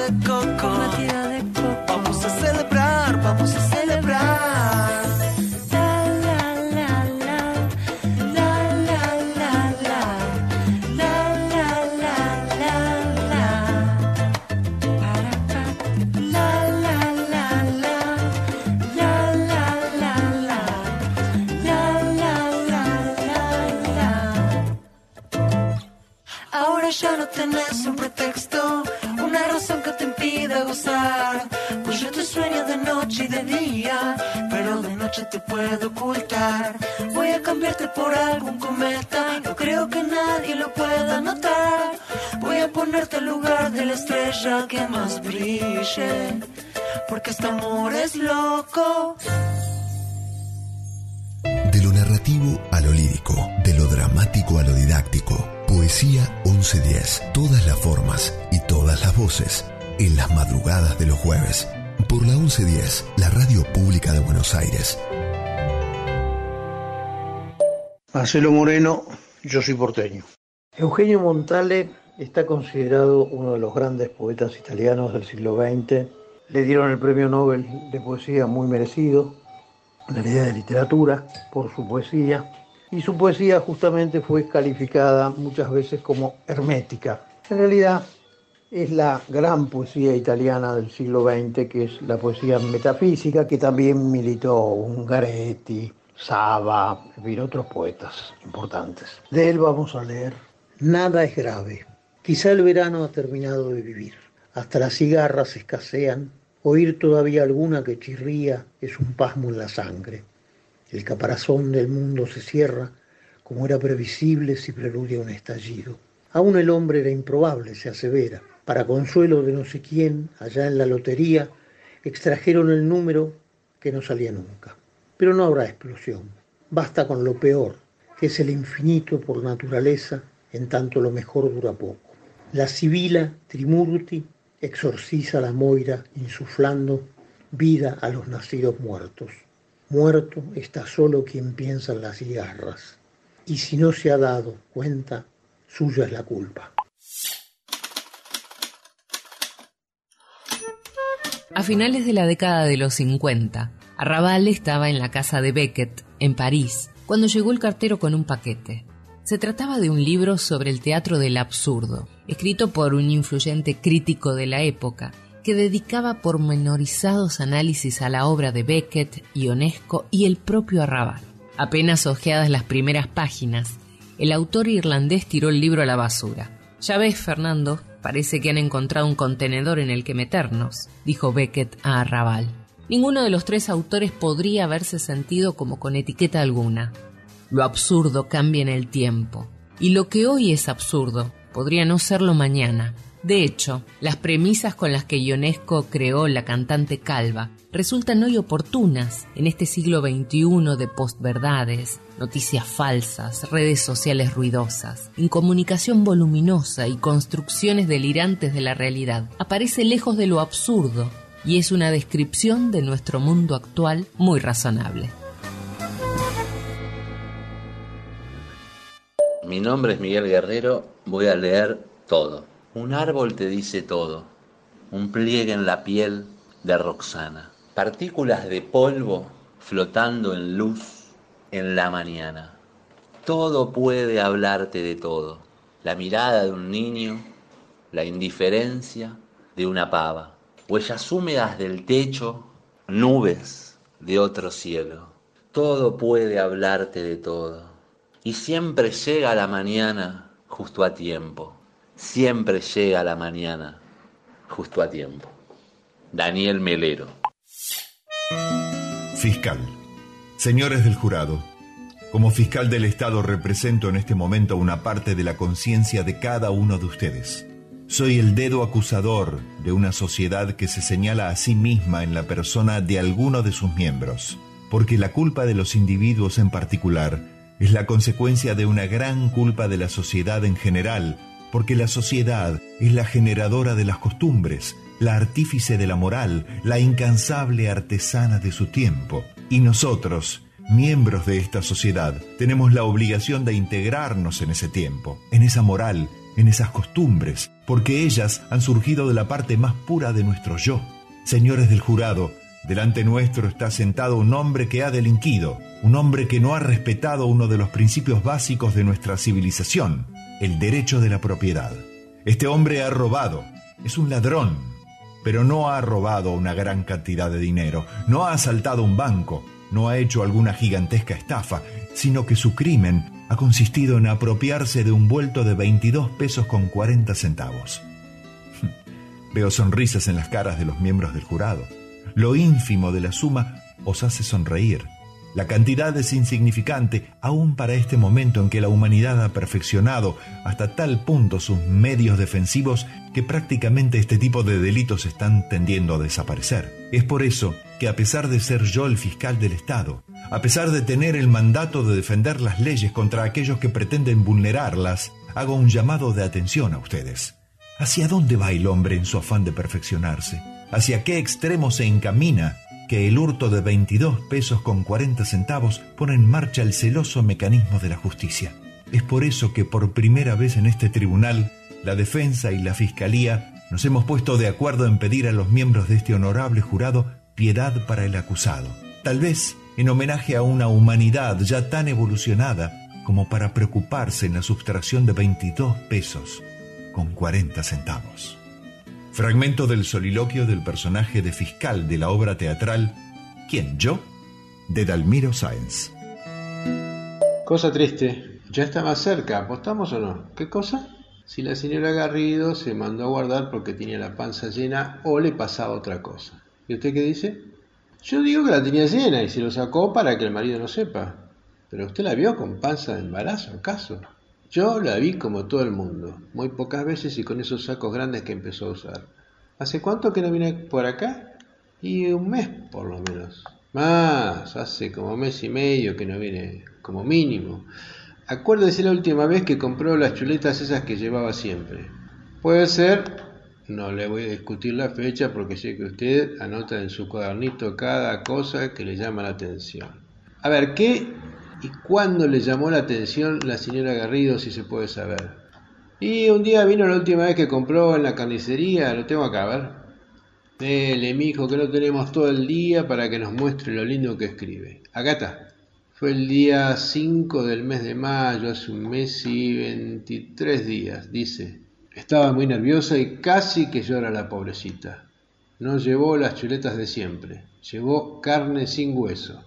go estrella que más brille, porque este amor es loco. De lo narrativo a lo lírico, de lo dramático a lo didáctico. Poesía 1110. Todas las formas y todas las voces. En las madrugadas de los jueves. Por la 1110, la radio pública de Buenos Aires. Marcelo Moreno, yo soy porteño. Eugenio Montale está considerado uno de los grandes poetas italianos del siglo XX. Le dieron el premio Nobel de poesía muy merecido, en realidad de literatura, por su poesía. Y su poesía justamente fue calificada muchas veces como hermética. En realidad es la gran poesía italiana del siglo XX, que es la poesía metafísica, que también militó Ungaretti, Saba, en fin, otros poetas importantes. De él vamos a leer Nada es grave. Quizá el verano ha terminado de vivir. Hasta las cigarras escasean. Oír todavía alguna que chirría es un pasmo en la sangre. El caparazón del mundo se cierra, como era previsible si preludia un estallido. Aún el hombre era improbable, se asevera. Para consuelo de no sé quién, allá en la lotería, extrajeron el número que no salía nunca. Pero no habrá explosión. Basta con lo peor, que es el infinito por naturaleza, en tanto lo mejor dura poco. La sibila Trimurti exorciza la moira insuflando vida a los nacidos muertos. Muerto está solo quien piensa en las cigarras. Y si no se ha dado cuenta, suya es la culpa. A finales de la década de los 50, Arrabal estaba en la casa de Beckett, en París, cuando llegó el cartero con un paquete. Se trataba de un libro sobre el teatro del absurdo, escrito por un influyente crítico de la época, que dedicaba pormenorizados análisis a la obra de Beckett, Ionesco y el propio Arrabal. Apenas hojeadas las primeras páginas, el autor irlandés tiró el libro a la basura. Ya ves, Fernando, parece que han encontrado un contenedor en el que meternos, dijo Beckett a Arrabal. Ninguno de los tres autores podría haberse sentido como con etiqueta alguna. Lo absurdo cambia en el tiempo, y lo que hoy es absurdo podría no serlo mañana. De hecho, las premisas con las que Ionesco creó la cantante calva resultan hoy oportunas en este siglo XXI de postverdades, noticias falsas, redes sociales ruidosas, incomunicación voluminosa y construcciones delirantes de la realidad. Aparece lejos de lo absurdo y es una descripción de nuestro mundo actual muy razonable. Mi nombre es Miguel Guerrero, voy a leer todo. Un árbol te dice todo, un pliegue en la piel de Roxana, partículas de polvo flotando en luz en la mañana. Todo puede hablarte de todo, la mirada de un niño, la indiferencia de una pava huellas húmedas del techo, nubes de otro cielo. Todo puede hablarte de todo. Y siempre llega la mañana justo a tiempo. Siempre llega la mañana justo a tiempo. Daniel Melero. Fiscal. Señores del jurado, como fiscal del Estado represento en este momento una parte de la conciencia de cada uno de ustedes. Soy el dedo acusador de una sociedad que se señala a sí misma en la persona de alguno de sus miembros, porque la culpa de los individuos en particular es la consecuencia de una gran culpa de la sociedad en general, porque la sociedad es la generadora de las costumbres, la artífice de la moral, la incansable artesana de su tiempo. Y nosotros, miembros de esta sociedad, tenemos la obligación de integrarnos en ese tiempo, en esa moral, en esas costumbres, porque ellas han surgido de la parte más pura de nuestro yo. Señores del jurado, delante nuestro está sentado un hombre que ha delinquido, un hombre que no ha respetado uno de los principios básicos de nuestra civilización, el derecho de la propiedad. Este hombre ha robado, es un ladrón, pero no ha robado una gran cantidad de dinero, no ha asaltado un banco, no ha hecho alguna gigantesca estafa, sino que su crimen ha consistido en apropiarse de un vuelto de 22 pesos con 40 centavos. Veo sonrisas en las caras de los miembros del jurado. Lo ínfimo de la suma os hace sonreír. La cantidad es insignificante aún para este momento en que la humanidad ha perfeccionado hasta tal punto sus medios defensivos que prácticamente este tipo de delitos están tendiendo a desaparecer. Es por eso que a pesar de ser yo el fiscal del Estado, a pesar de tener el mandato de defender las leyes contra aquellos que pretenden vulnerarlas, hago un llamado de atención a ustedes. ¿Hacia dónde va el hombre en su afán de perfeccionarse? ¿Hacia qué extremo se encamina que el hurto de 22 pesos con 40 centavos pone en marcha el celoso mecanismo de la justicia? Es por eso que por primera vez en este tribunal, la defensa y la fiscalía nos hemos puesto de acuerdo en pedir a los miembros de este honorable jurado piedad para el acusado. Tal vez en homenaje a una humanidad ya tan evolucionada como para preocuparse en la sustracción de 22 pesos con 40 centavos. Fragmento del soliloquio del personaje de fiscal de la obra teatral ¿Quién? ¿Yo? de Dalmiro Sáenz. Cosa triste, ya está más cerca, ¿apostamos o no? ¿Qué cosa? Si la señora Garrido se mandó a guardar porque tenía la panza llena o le pasaba otra cosa. ¿Y usted qué dice? Yo digo que la tenía llena y se lo sacó para que el marido no sepa. Pero usted la vio con panza de embarazo, ¿acaso? Yo la vi como todo el mundo, muy pocas veces y con esos sacos grandes que empezó a usar. ¿Hace cuánto que no viene por acá? Y un mes, por lo menos. Más, hace como mes y medio que no viene, como mínimo. Acuérdese la última vez que compró las chuletas esas que llevaba siempre. Puede ser no le voy a discutir la fecha porque sé que usted anota en su cuadernito cada cosa que le llama la atención. A ver, ¿qué y cuándo le llamó la atención la señora Garrido, si se puede saber? Y un día vino la última vez que compró en la carnicería, lo tengo acá, a ver. Dele, mijo, que no tenemos todo el día para que nos muestre lo lindo que escribe. Acá está. Fue el día 5 del mes de mayo, hace un mes y 23 días, dice. Estaba muy nerviosa y casi que llora la pobrecita. No llevó las chuletas de siempre, llevó carne sin hueso.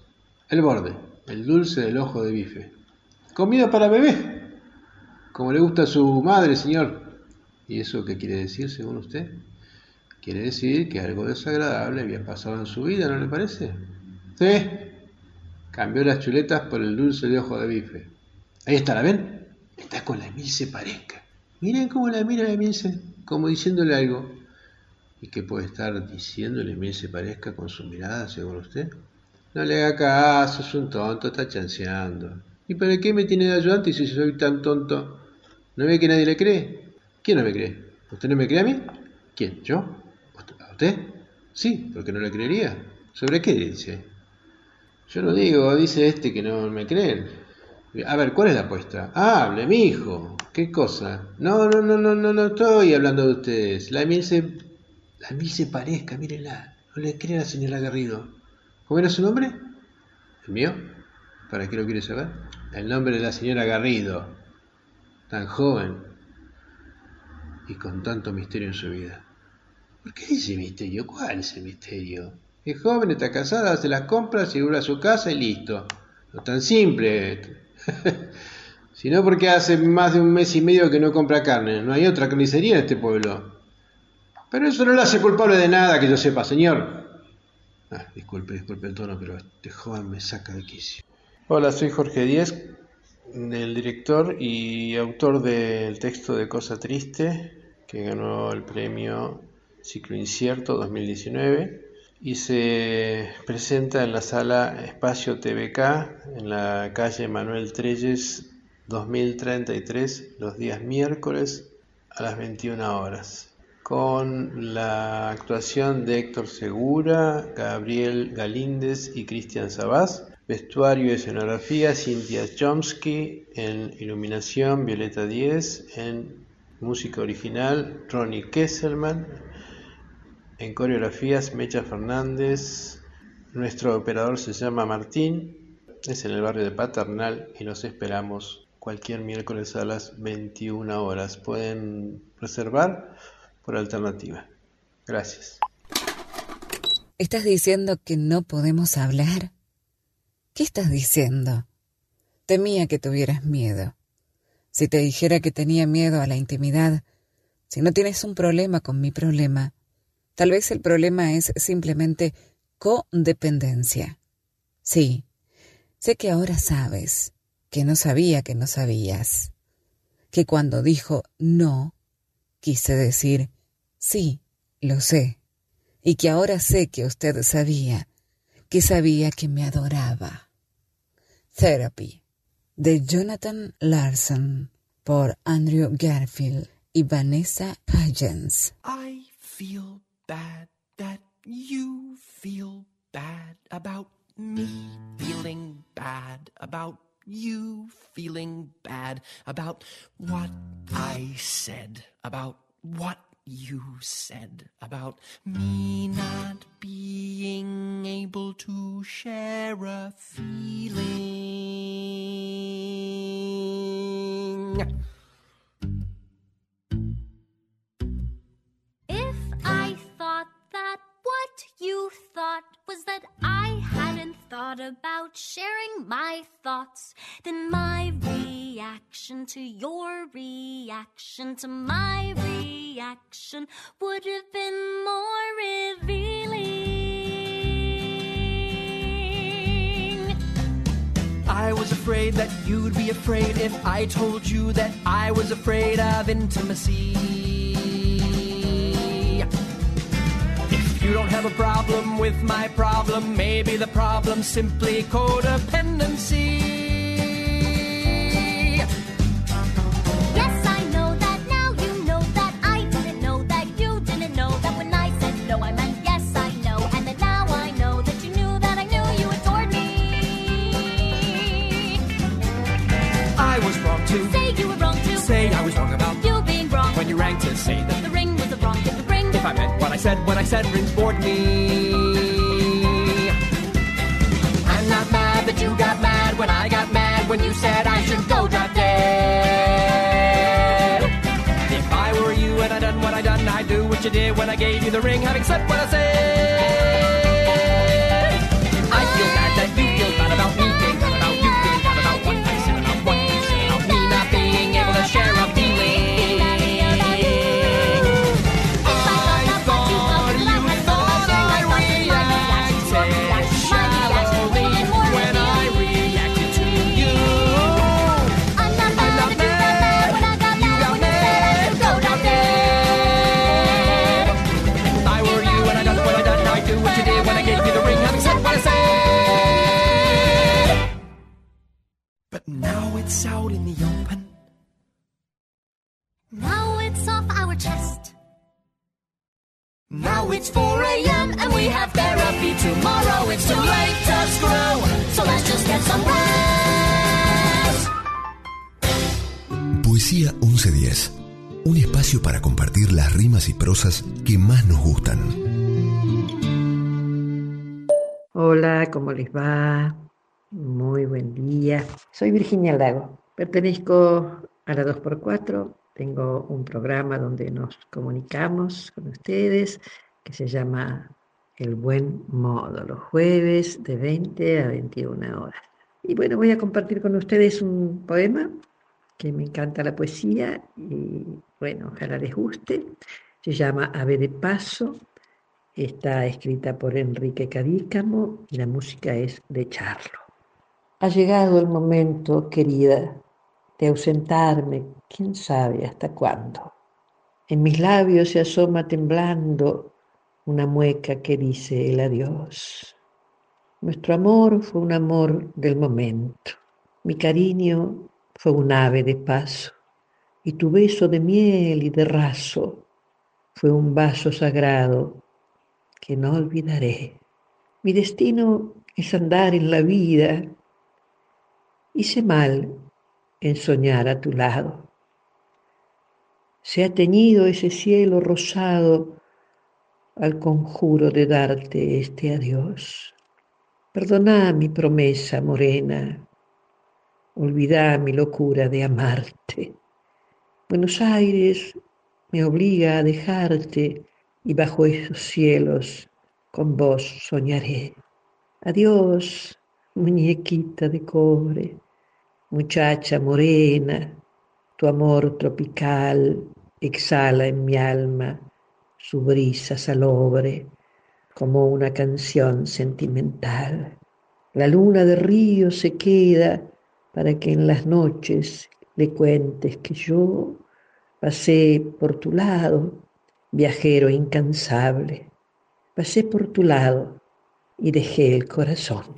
El borde, el dulce del ojo de bife. Comida para bebé, como le gusta a su madre, señor. ¿Y eso qué quiere decir, según usted? Quiere decir que algo desagradable había pasado en su vida, ¿no le parece? Sí. Cambió las chuletas por el dulce de ojo de bife. Ahí está, ¿la ven? Está con la Emilce Parezca. Miren cómo la mira la Emilce, como diciéndole algo. ¿Y qué puede estar diciéndole Emilce Parezca con su mirada, según usted? No le haga caso, es un tonto, está chanceando. ¿Y para qué me tiene de ayudante si soy tan tonto? ¿No ve que nadie le cree? ¿Quién no me cree? ¿Usted no me cree a mí? ¿Quién? ¿Yo? usted? Sí, porque no le creería. ¿Sobre qué dice? Yo no digo, dice este que no me creen. A ver, ¿cuál es la apuesta? Ah, hable, mi hijo. ¿Qué cosa? No, no, no, no, no, no estoy hablando de ustedes. La mil se, la mil se parezca, mírenla. No le cree a la señora Garrido. ¿Cómo era su nombre? ¿El mío? ¿Para qué lo quiere saber? El nombre de la señora Garrido. Tan joven y con tanto misterio en su vida. ¿Por qué ese misterio? ¿Cuál es misterio? Es joven, está casada, hace las compras, segura a su casa y listo. No tan simple. Sino porque hace más de un mes y medio que no compra carne. No hay otra carnicería en este pueblo. Pero eso no lo hace culpable de nada que yo sepa, señor. Ah, disculpe, disculpe el tono, pero este joven me saca de quicio. Hola, soy Jorge Díez, el director y autor del texto de Cosa Triste, que ganó el premio Ciclo Incierto 2019 y se presenta en la sala Espacio TVK en la calle Manuel Treyes 2033 los días miércoles a las 21 horas con la actuación de Héctor Segura, Gabriel Galíndez y Cristian Sabás, vestuario y escenografía Cintia Chomsky, en iluminación Violeta Díez, en música original Ronnie Kesselman, en coreografías, Mecha Fernández. Nuestro operador se llama Martín. Es en el barrio de Paternal y los esperamos cualquier miércoles a las 21 horas. Pueden reservar por alternativa. Gracias. ¿Estás diciendo que no podemos hablar? ¿Qué estás diciendo? Temía que tuvieras miedo. Si te dijera que tenía miedo a la intimidad, si no tienes un problema con mi problema, Tal vez el problema es simplemente codependencia. Sí, sé que ahora sabes, que no sabía que no sabías, que cuando dijo no, quise decir sí, lo sé, y que ahora sé que usted sabía, que sabía que me adoraba. Therapy, de Jonathan Larson, por Andrew Garfield y Vanessa Hudgens. I feel bad that you feel bad about me feeling bad about you feeling bad about what I said, about what you said, about me not being able to share a feeling. If I thought that what you thought was that I hadn't thought about sharing my thoughts, then my reaction to your reaction to my reaction would have been more revealing. I was afraid that you'd be afraid if I told you that I was afraid of intimacy. If you don't have a problem with my problem. Maybe the problem's simply codependency. Rang to say that the ring was the wrong, the ring. If I meant what I said said when I said rings bored me. I'm not mad that you got mad when I got mad when you said I should go drop dead. If I were you and I done what I done, I'd do what you did when I gave you the ring, having said what I said. I feel bad that you feel bad about me Now it's 4 a.m. and we have therapy tomorrow. It's too late to screw, so let's just get some rest. Poesía 1110. Un espacio para compartir las rimas y prosas que más nos gustan. Hola, ¿cómo les va? Muy buen día. Soy Virginia Lago. Pertenezco a la 2x4. Tengo un programa donde nos comunicamos con ustedes que se llama El Buen Modo, los jueves de 20 a 21 horas. Y bueno, voy a compartir con ustedes un poema que me encanta la poesía y bueno, ojalá les guste. Se llama Ave de Paso Está escrita por Enrique Cadícamo y la música es de Charlo. Ha llegado el momento, querida, de ausentarme, quién sabe hasta cuándo. En mis labios se asoma temblando una mueca que dice el adiós. Nuestro amor fue un amor del momento. Mi cariño fue un ave de paso. Y tu beso de miel y de raso fue un vaso sagrado que no olvidaré. Mi destino es andar en la vida. Hice mal en soñar a tu lado. Se ha teñido ese cielo rosado al conjuro de darte este adiós. Perdona mi promesa morena, olvida mi locura de amarte. Buenos Aires me obliga a dejarte y bajo esos cielos con vos soñaré. Adiós, muñequita de cobre, muchacha morena, tu amor tropical exhala en mi alma su brisa salobre como una canción sentimental. La luna de río se queda para que en las noches le cuentes que yo pasé por tu lado viajero incansable. Pasé por tu lado y dejé el corazón.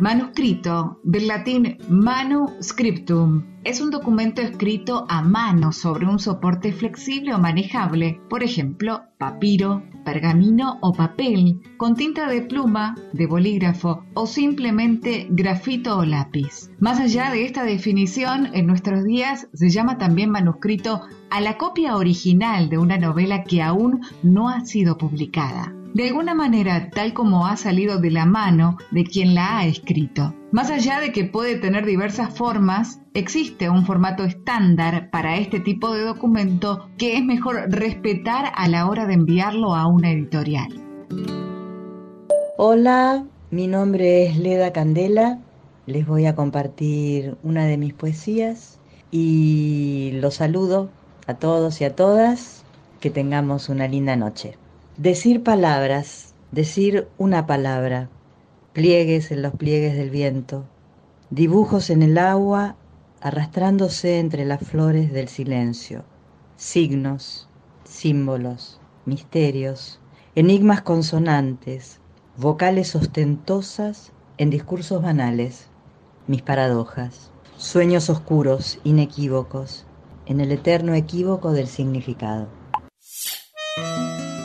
Manuscrito, del latín manuscriptum, es un documento escrito a mano sobre un soporte flexible o manejable, por ejemplo, papiro, pergamino o papel, con tinta de pluma, de bolígrafo o simplemente grafito o lápiz. Más allá de esta definición, en nuestros días se llama también manuscrito a la copia original de una novela que aún no ha sido publicada de alguna manera tal como ha salido de la mano de quien la ha escrito. Más allá de que puede tener diversas formas, existe un formato estándar para este tipo de documento que es mejor respetar a la hora de enviarlo a una editorial. Hola, mi nombre es Leda Candela, les voy a compartir una de mis poesías y los saludo a todos y a todas, que tengamos una linda noche. Decir palabras, decir una palabra, pliegues en los pliegues del viento, dibujos en el agua arrastrándose entre las flores del silencio, signos, símbolos, misterios, enigmas consonantes, vocales ostentosas en discursos banales, mis paradojas, sueños oscuros, inequívocos, en el eterno equívoco del significado.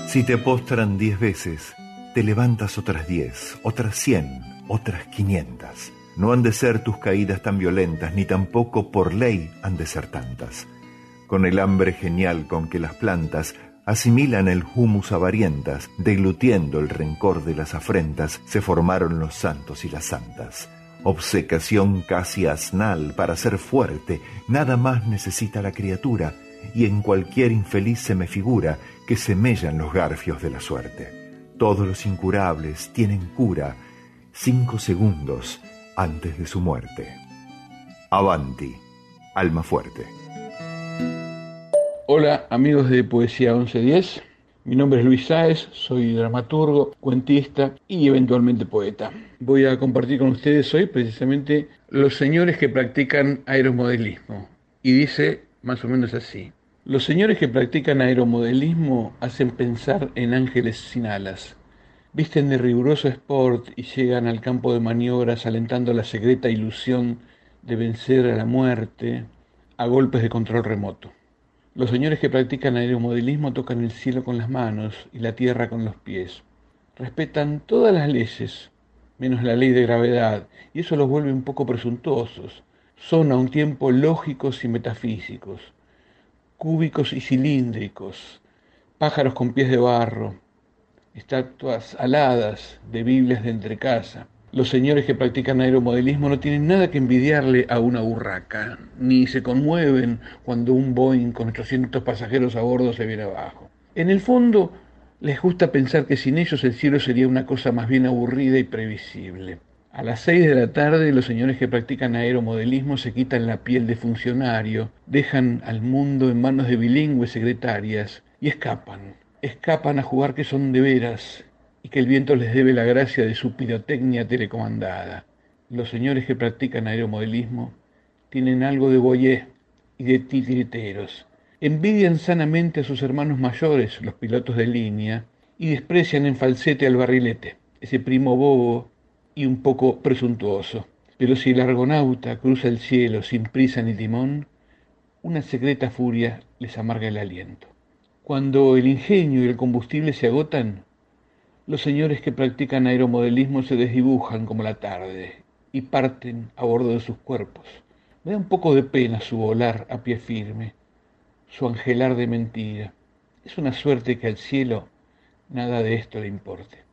Si te postran diez veces, te levantas otras diez, otras cien, otras quinientas. No han de ser tus caídas tan violentas, ni tampoco por ley han de ser tantas. Con el hambre genial con que las plantas asimilan el humus avarientas, deglutiendo el rencor de las afrentas, se formaron los santos y las santas. Obsecación casi asnal para ser fuerte, nada más necesita la criatura, y en cualquier infeliz se me figura que semellan los garfios de la suerte. Todos los incurables tienen cura cinco segundos antes de su muerte. Avanti, alma fuerte. Hola amigos de Poesía 1110, mi nombre es Luis Sáez, soy dramaturgo, cuentista y eventualmente poeta. Voy a compartir con ustedes hoy precisamente los señores que practican aeromodelismo. Y dice más o menos así. Los señores que practican aeromodelismo hacen pensar en ángeles sin alas. Visten de riguroso sport y llegan al campo de maniobras alentando la secreta ilusión de vencer a la muerte a golpes de control remoto. Los señores que practican aeromodelismo tocan el cielo con las manos y la tierra con los pies. Respetan todas las leyes, menos la ley de gravedad, y eso los vuelve un poco presuntuosos. Son a un tiempo lógicos y metafísicos, cúbicos y cilíndricos, pájaros con pies de barro, estatuas aladas de Biblias de entrecasa. Los señores que practican aeromodelismo no tienen nada que envidiarle a una burraca, ni se conmueven cuando un Boeing con 800 pasajeros a bordo se viene abajo. En el fondo, les gusta pensar que sin ellos el cielo sería una cosa más bien aburrida y previsible. A las seis de la tarde los señores que practican aeromodelismo se quitan la piel de funcionario, dejan al mundo en manos de bilingües secretarias y escapan. Escapan a jugar que son de veras y que el viento les debe la gracia de su pirotecnia telecomandada. Los señores que practican aeromodelismo tienen algo de boyé y de titiriteros. Envidian sanamente a sus hermanos mayores, los pilotos de línea, y desprecian en falsete al barrilete, ese primo bobo y un poco presuntuoso. Pero si el argonauta cruza el cielo sin prisa ni timón, una secreta furia les amarga el aliento. Cuando el ingenio y el combustible se agotan, los señores que practican aeromodelismo se desdibujan como la tarde y parten a bordo de sus cuerpos. Me da un poco de pena su volar a pie firme, su angelar de mentira. Es una suerte que al cielo nada de esto le importe.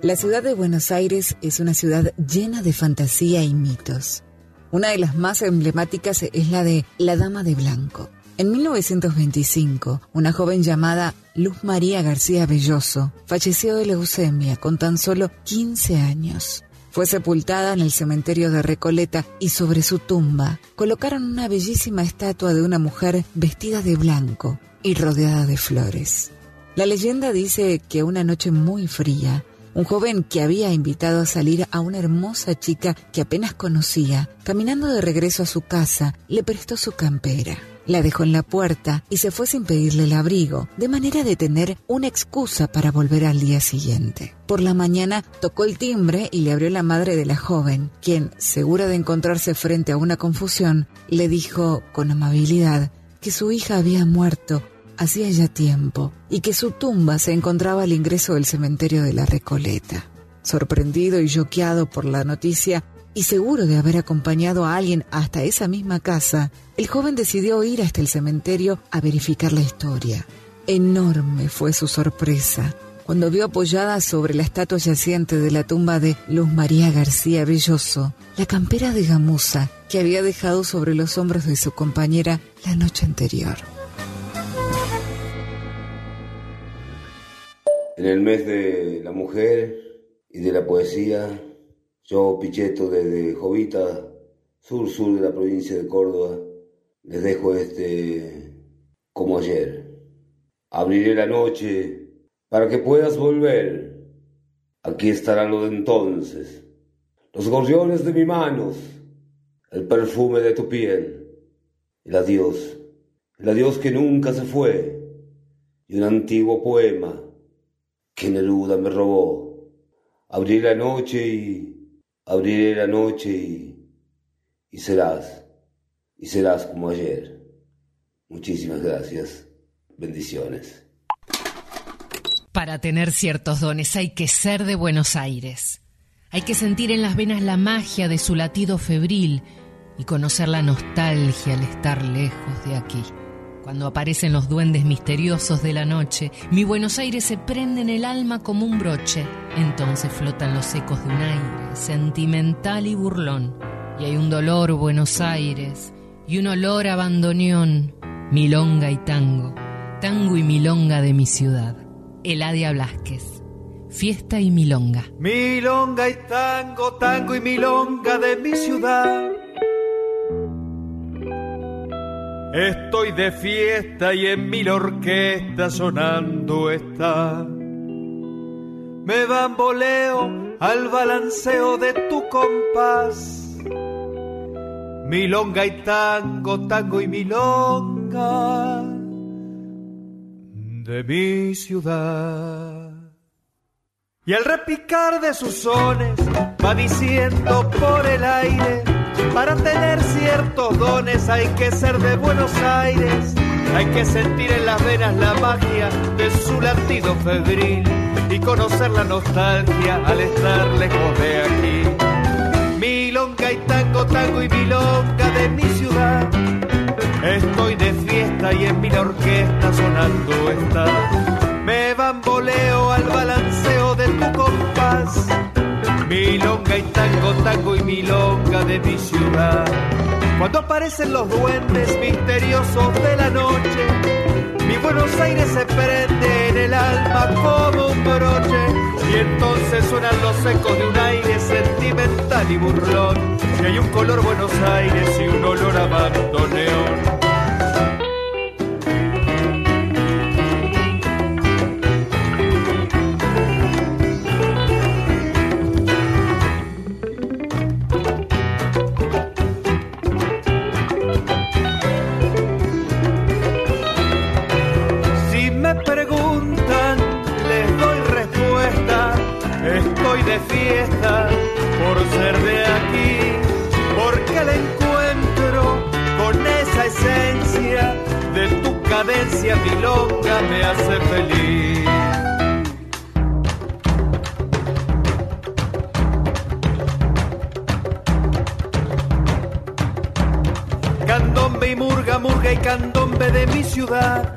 La ciudad de Buenos Aires es una ciudad llena de fantasía y mitos. Una de las más emblemáticas es la de La Dama de Blanco. En 1925, una joven llamada Luz María García Belloso falleció de leucemia con tan solo 15 años. Fue sepultada en el cementerio de Recoleta y sobre su tumba colocaron una bellísima estatua de una mujer vestida de blanco y rodeada de flores. La leyenda dice que una noche muy fría, un joven que había invitado a salir a una hermosa chica que apenas conocía, caminando de regreso a su casa, le prestó su campera. La dejó en la puerta y se fue sin pedirle el abrigo, de manera de tener una excusa para volver al día siguiente. Por la mañana tocó el timbre y le abrió la madre de la joven, quien, segura de encontrarse frente a una confusión, le dijo con amabilidad que su hija había muerto hacía ya tiempo y que su tumba se encontraba al ingreso del cementerio de la Recoleta. Sorprendido y choqueado por la noticia, y seguro de haber acompañado a alguien hasta esa misma casa, el joven decidió ir hasta el cementerio a verificar la historia. Enorme fue su sorpresa cuando vio apoyada sobre la estatua yaciente de la tumba de Luz María García Belloso la campera de gamuza que había dejado sobre los hombros de su compañera la noche anterior. En el mes de la mujer y de la poesía, yo, Pichetto, desde Jovita, sur-sur de la provincia de Córdoba, les dejo este como ayer. Abriré la noche para que puedas volver. Aquí estará lo de entonces. Los gorriones de mis manos, el perfume de tu piel, el adiós, el adiós que nunca se fue, y un antiguo poema que Neruda me robó. Abriré la noche y abriré la noche y, y serás, y serás como ayer. Muchísimas gracias. Bendiciones. Para tener ciertos dones hay que ser de Buenos Aires. Hay que sentir en las venas la magia de su latido febril y conocer la nostalgia al estar lejos de aquí. Cuando aparecen los duendes misteriosos de la noche, mi Buenos Aires se prende en el alma como un broche. Entonces flotan los ecos de un aire sentimental y burlón. Y hay un dolor Buenos Aires y un olor a bandoneón, milonga y tango, tango y milonga de mi ciudad. Eladia Blasquez, fiesta y milonga. Milonga y tango, tango y milonga de mi ciudad. Estoy de fiesta y en mil orquestas sonando está. Me bamboleo al balanceo de tu compás. Milonga y tango, tango y milonga de mi ciudad. Y al repicar de sus sones va diciendo por el aire para tener ciertos dones hay que ser de Buenos Aires, hay que sentir en las venas la magia de su latido febril y conocer la nostalgia al estar lejos de aquí. Milonga y tango, tango y milonga de mi ciudad. Estoy de fiesta y en mi orquesta sonando está. Me bamboleo al balanceo de tu compás Milonga y tango, tango y milonga de mi ciudad. Cuando aparecen los duendes misteriosos de la noche, mi Buenos Aires se prende en el alma como un broche. Y entonces suenan los ecos de un aire sentimental y burlón. Y hay un color Buenos Aires y un olor a bandoneón. Cadencia milonga me hace feliz. Candombe y murga, murga y candombe de mi ciudad.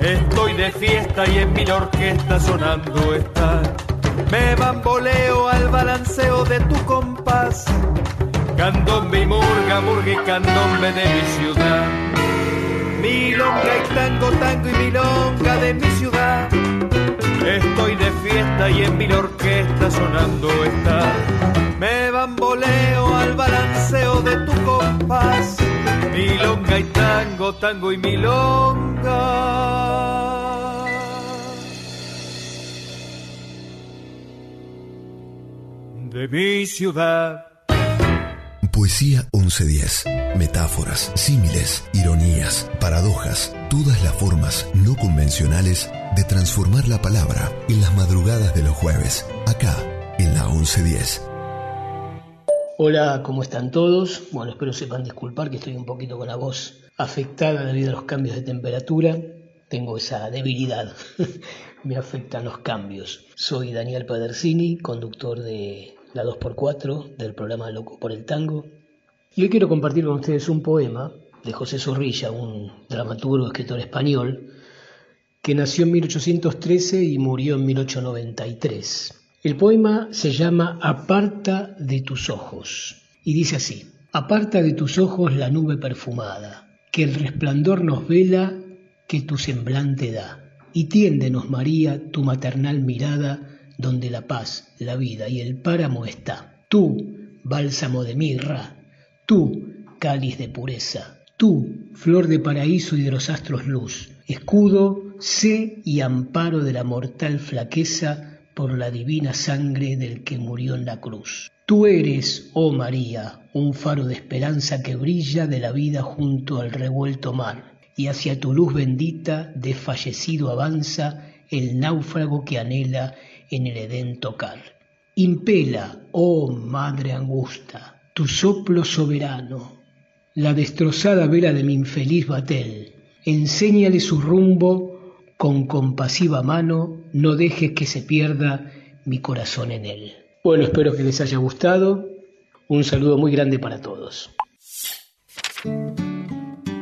Estoy de fiesta y en mi orquesta sonando está. Me bamboleo al balanceo de tu compás. Candombe y murga, murga y candombe de mi ciudad. Milonga y tango, tango y milonga de mi ciudad. Estoy de fiesta y en mi orquesta sonando está. Me bamboleo al balanceo de tu compás. Milonga y tango, tango y milonga. De mi ciudad. Poesía 1110. Metáforas, símiles, ironías, paradojas, todas las formas no convencionales de transformar la palabra en las madrugadas de los jueves, acá en la 1110. Hola, ¿cómo están todos? Bueno, espero sepan disculpar que estoy un poquito con la voz afectada debido a los cambios de temperatura. Tengo esa debilidad, me afectan los cambios. Soy Daniel Padersini, conductor de la 2x4 del programa Loco por el Tango. Y hoy quiero compartir con ustedes un poema de José Zorrilla, un dramaturgo, escritor español, que nació en 1813 y murió en 1893. El poema se llama Aparta de tus ojos y dice así, Aparta de tus ojos la nube perfumada, que el resplandor nos vela, que tu semblante da, y tiéndenos, María, tu maternal mirada, donde la paz, la vida y el páramo está. Tú, bálsamo de mirra, tú, cáliz de pureza, tú, flor de paraíso y de los astros luz, escudo, sé y amparo de la mortal flaqueza por la divina sangre del que murió en la cruz. Tú eres, oh María, un faro de esperanza que brilla de la vida junto al revuelto mar, y hacia tu luz bendita desfallecido avanza el náufrago que anhela en el Edén tocar. Impela, oh Madre Angusta, tu soplo soberano, la destrozada vela de mi infeliz batel, enséñale su rumbo con compasiva mano, no dejes que se pierda mi corazón en él. Bueno, espero que les haya gustado. Un saludo muy grande para todos.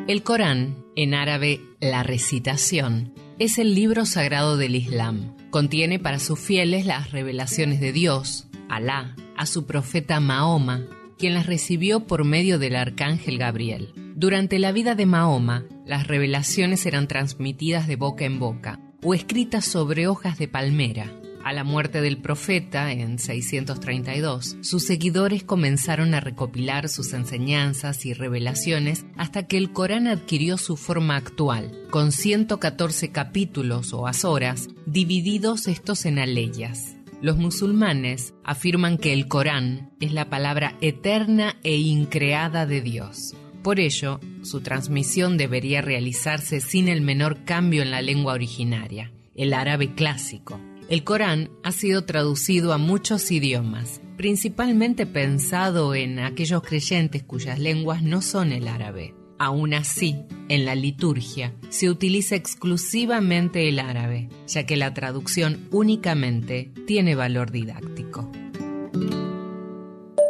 El Corán, en árabe la recitación, es el libro sagrado del Islam. Contiene para sus fieles las revelaciones de Dios, Alá, a su profeta Mahoma, quien las recibió por medio del arcángel Gabriel. Durante la vida de Mahoma, las revelaciones eran transmitidas de boca en boca o escritas sobre hojas de palmera, a la muerte del profeta en 632, sus seguidores comenzaron a recopilar sus enseñanzas y revelaciones hasta que el Corán adquirió su forma actual, con 114 capítulos o asoras, divididos estos en aleyas. Los musulmanes afirman que el Corán es la palabra eterna e increada de Dios. Por ello, su transmisión debería realizarse sin el menor cambio en la lengua originaria, el árabe clásico. El Corán ha sido traducido a muchos idiomas, principalmente pensado en aquellos creyentes cuyas lenguas no son el árabe. Aún así, en la liturgia se utiliza exclusivamente el árabe, ya que la traducción únicamente tiene valor didáctico.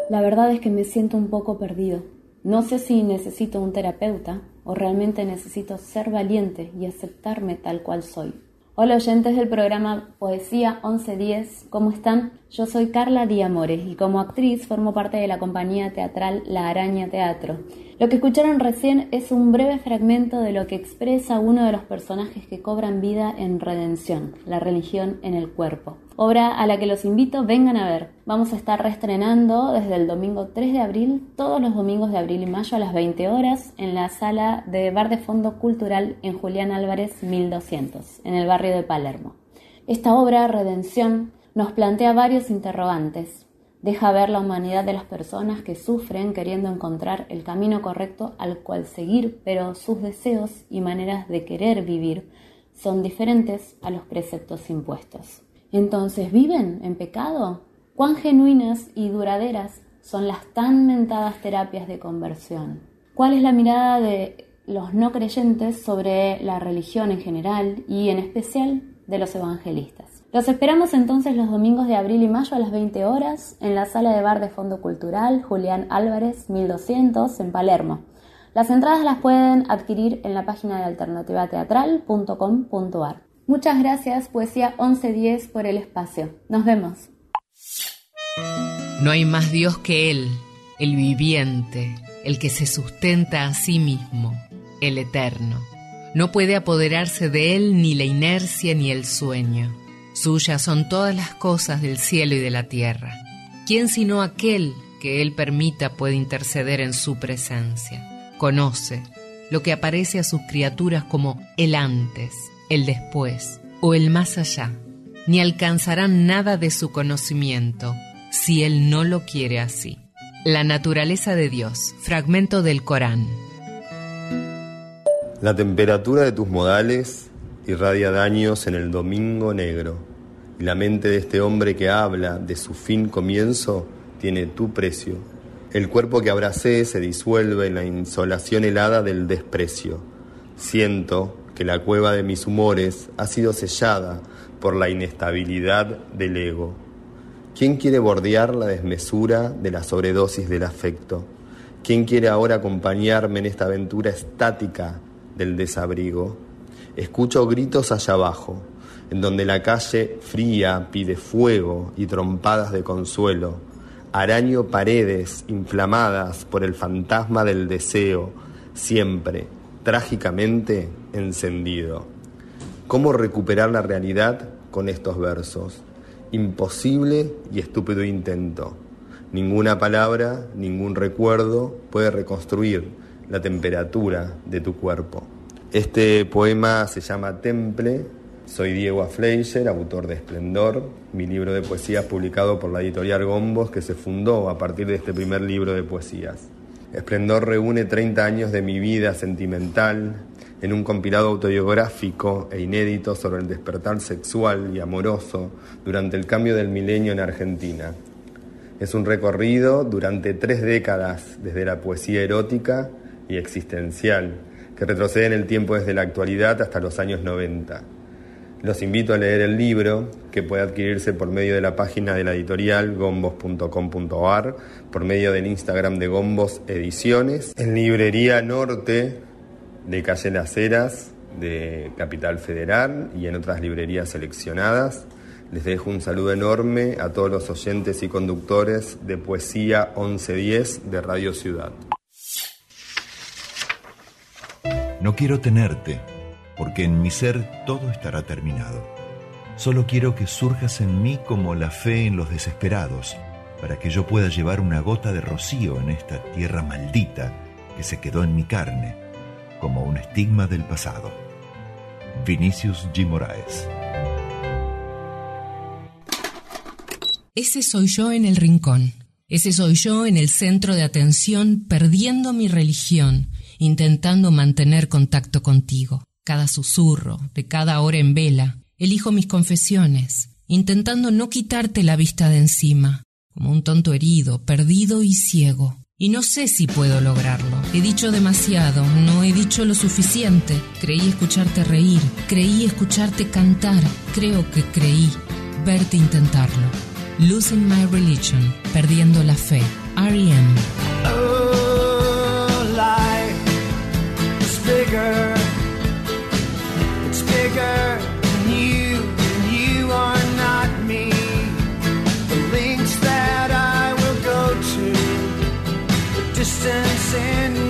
La verdad es que me siento un poco perdido. No sé si necesito un terapeuta o realmente necesito ser valiente y aceptarme tal cual soy. Hola oyentes del programa Poesía 1110, ¿cómo están? Yo soy Carla Diamores y como actriz formo parte de la compañía teatral La Araña Teatro. Lo que escucharon recién es un breve fragmento de lo que expresa uno de los personajes que cobran vida en Redención, la religión en el cuerpo. Obra a la que los invito vengan a ver. Vamos a estar reestrenando desde el domingo 3 de abril, todos los domingos de abril y mayo a las 20 horas, en la sala de Bar de Fondo Cultural en Julián Álvarez 1200, en el barrio de Palermo. Esta obra, Redención, nos plantea varios interrogantes. Deja ver la humanidad de las personas que sufren queriendo encontrar el camino correcto al cual seguir, pero sus deseos y maneras de querer vivir son diferentes a los preceptos impuestos. Entonces, ¿viven en pecado? ¿Cuán genuinas y duraderas son las tan mentadas terapias de conversión? ¿Cuál es la mirada de los no creyentes sobre la religión en general y en especial de los evangelistas? Los esperamos entonces los domingos de abril y mayo a las 20 horas en la sala de bar de Fondo Cultural Julián Álvarez 1200 en Palermo. Las entradas las pueden adquirir en la página de alternativateatral.com.ar. Muchas gracias, Poesía 1110, por el espacio. Nos vemos. No hay más Dios que Él, el viviente, el que se sustenta a sí mismo, el eterno. No puede apoderarse de Él ni la inercia ni el sueño. Suyas son todas las cosas del cielo y de la tierra. ¿Quién sino aquel que Él permita puede interceder en su presencia? Conoce lo que aparece a sus criaturas como el antes, el después o el más allá. Ni alcanzarán nada de su conocimiento si Él no lo quiere así. La naturaleza de Dios, fragmento del Corán. La temperatura de tus modales irradia daños en el domingo negro, y la mente de este hombre que habla de su fin comienzo tiene tu precio. El cuerpo que abracé se disuelve en la insolación helada del desprecio. Siento que la cueva de mis humores ha sido sellada por la inestabilidad del ego. ¿Quién quiere bordear la desmesura de la sobredosis del afecto? ¿Quién quiere ahora acompañarme en esta aventura estática del desabrigo? Escucho gritos allá abajo, en donde la calle fría pide fuego y trompadas de consuelo. Araño paredes inflamadas por el fantasma del deseo, siempre, trágicamente encendido. ¿Cómo recuperar la realidad con estos versos? Imposible y estúpido intento. Ninguna palabra, ningún recuerdo puede reconstruir la temperatura de tu cuerpo. Este poema se llama Temple. Soy Diego Fleischer, autor de Esplendor, mi libro de poesías publicado por la editorial Gombos que se fundó a partir de este primer libro de poesías. Esplendor reúne 30 años de mi vida sentimental en un compilado autobiográfico e inédito sobre el despertar sexual y amoroso durante el cambio del milenio en Argentina. Es un recorrido durante tres décadas desde la poesía erótica y existencial que retrocede en el tiempo desde la actualidad hasta los años 90. Los invito a leer el libro, que puede adquirirse por medio de la página de la editorial gombos.com.ar, por medio del Instagram de Gombos Ediciones, en Librería Norte de Calle Las Heras, de Capital Federal y en otras librerías seleccionadas. Les dejo un saludo enorme a todos los oyentes y conductores de Poesía 1110 de Radio Ciudad. No quiero tenerte, porque en mi ser todo estará terminado. Solo quiero que surjas en mí como la fe en los desesperados, para que yo pueda llevar una gota de rocío en esta tierra maldita que se quedó en mi carne, como un estigma del pasado. Vinicius G. Moraes. Ese soy yo en el rincón. Ese soy yo en el centro de atención, perdiendo mi religión, intentando mantener contacto contigo. Cada susurro, de cada hora en vela, elijo mis confesiones, intentando no quitarte la vista de encima, como un tonto herido, perdido y ciego. Y no sé si puedo lograrlo. He dicho demasiado, no he dicho lo suficiente. Creí escucharte reír, creí escucharte cantar, creo que creí verte intentarlo. Losing My Religion, perdiendo la fe. R.E.M. Oh. It's sin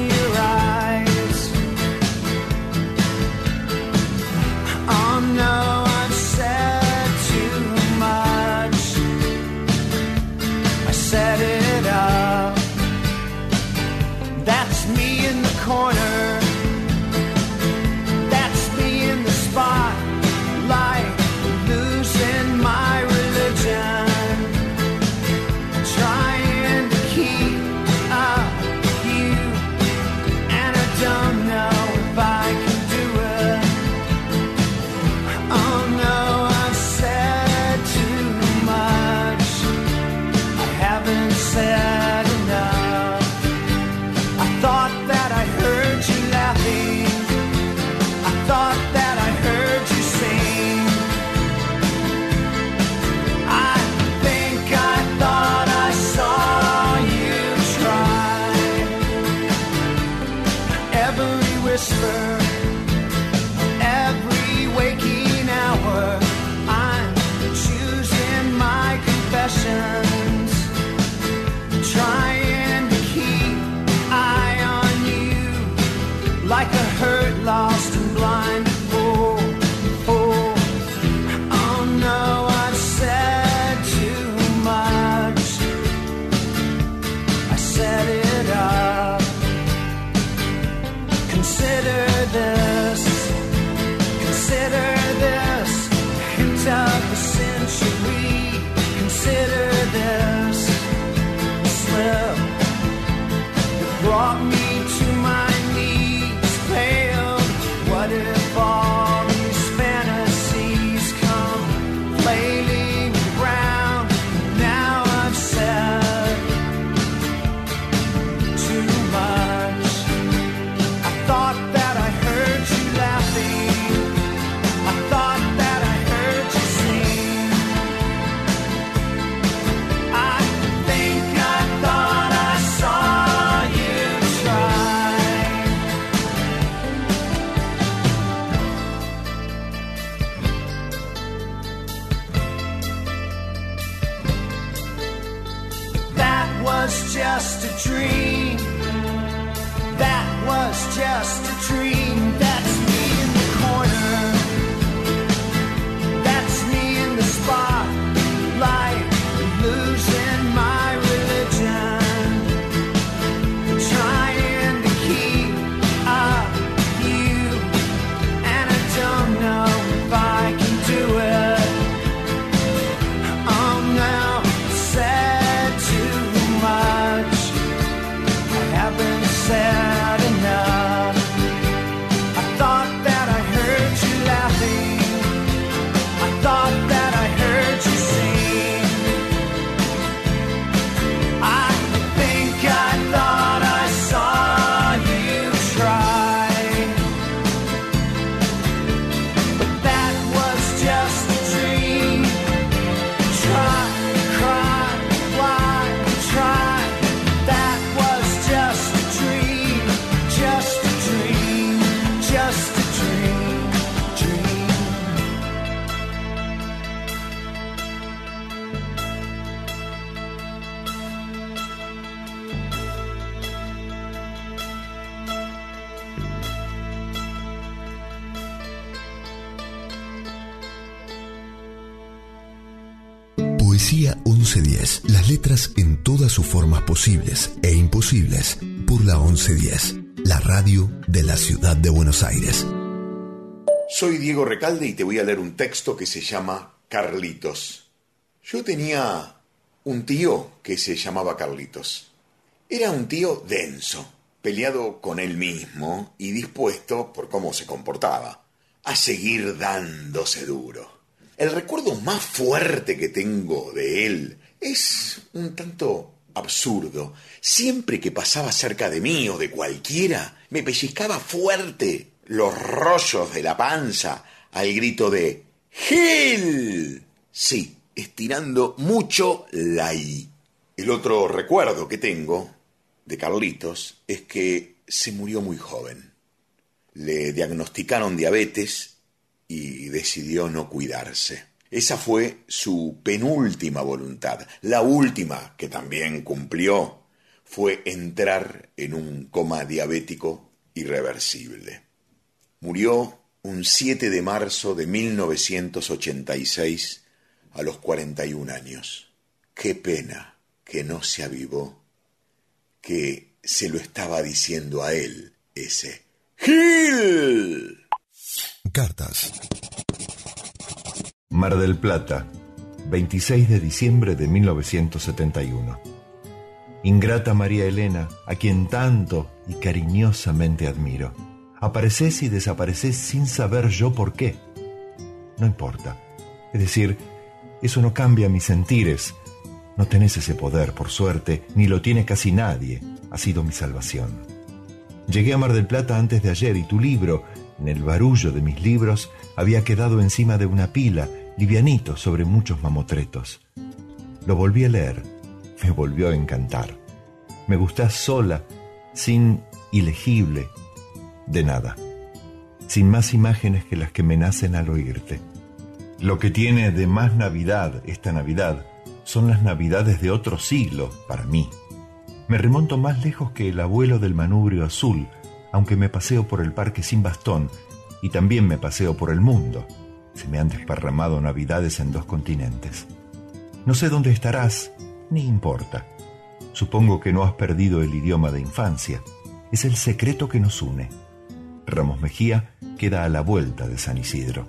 posibles e imposibles por la 1110. La radio de la ciudad de Buenos Aires. Soy Diego Recalde y te voy a leer un texto que se llama Carlitos. Yo tenía un tío que se llamaba Carlitos. Era un tío denso, peleado con él mismo y dispuesto, por cómo se comportaba, a seguir dándose duro. El recuerdo más fuerte que tengo de él es un tanto absurdo. Siempre que pasaba cerca de mí o de cualquiera, me pellizcaba fuerte los rollos de la panza al grito de ¡Gil! Sí, estirando mucho la I. El otro recuerdo que tengo de Carlitos es que se murió muy joven. Le diagnosticaron diabetes y decidió no cuidarse. Esa fue su penúltima voluntad. La última, que también cumplió, fue entrar en un coma diabético irreversible. Murió un 7 de marzo de 1986 a los 41 años. Qué pena que no se avivó, que se lo estaba diciendo a él ese Gil. Cartas. Mar del Plata, 26 de diciembre de 1971. Ingrata María Elena, a quien tanto y cariñosamente admiro. Apareces y desapareces sin saber yo por qué. No importa. Es decir, eso no cambia mis sentires. No tenés ese poder, por suerte, ni lo tiene casi nadie. Ha sido mi salvación. Llegué a Mar del Plata antes de ayer y tu libro, en el barullo de mis libros, había quedado encima de una pila, livianito sobre muchos mamotretos. Lo volví a leer. Me volvió a encantar. Me gustás sola, sin ilegible, de nada, sin más imágenes que las que me nacen al oírte. Lo que tiene de más Navidad esta Navidad son las Navidades de otro siglo para mí. Me remonto más lejos que el abuelo del manubrio azul, aunque me paseo por el parque sin bastón y también me paseo por el mundo. Se me han desparramado Navidades en dos continentes. No sé dónde estarás, ni importa. Supongo que no has perdido el idioma de infancia. Es el secreto que nos une. Ramos Mejía queda a la vuelta de San Isidro,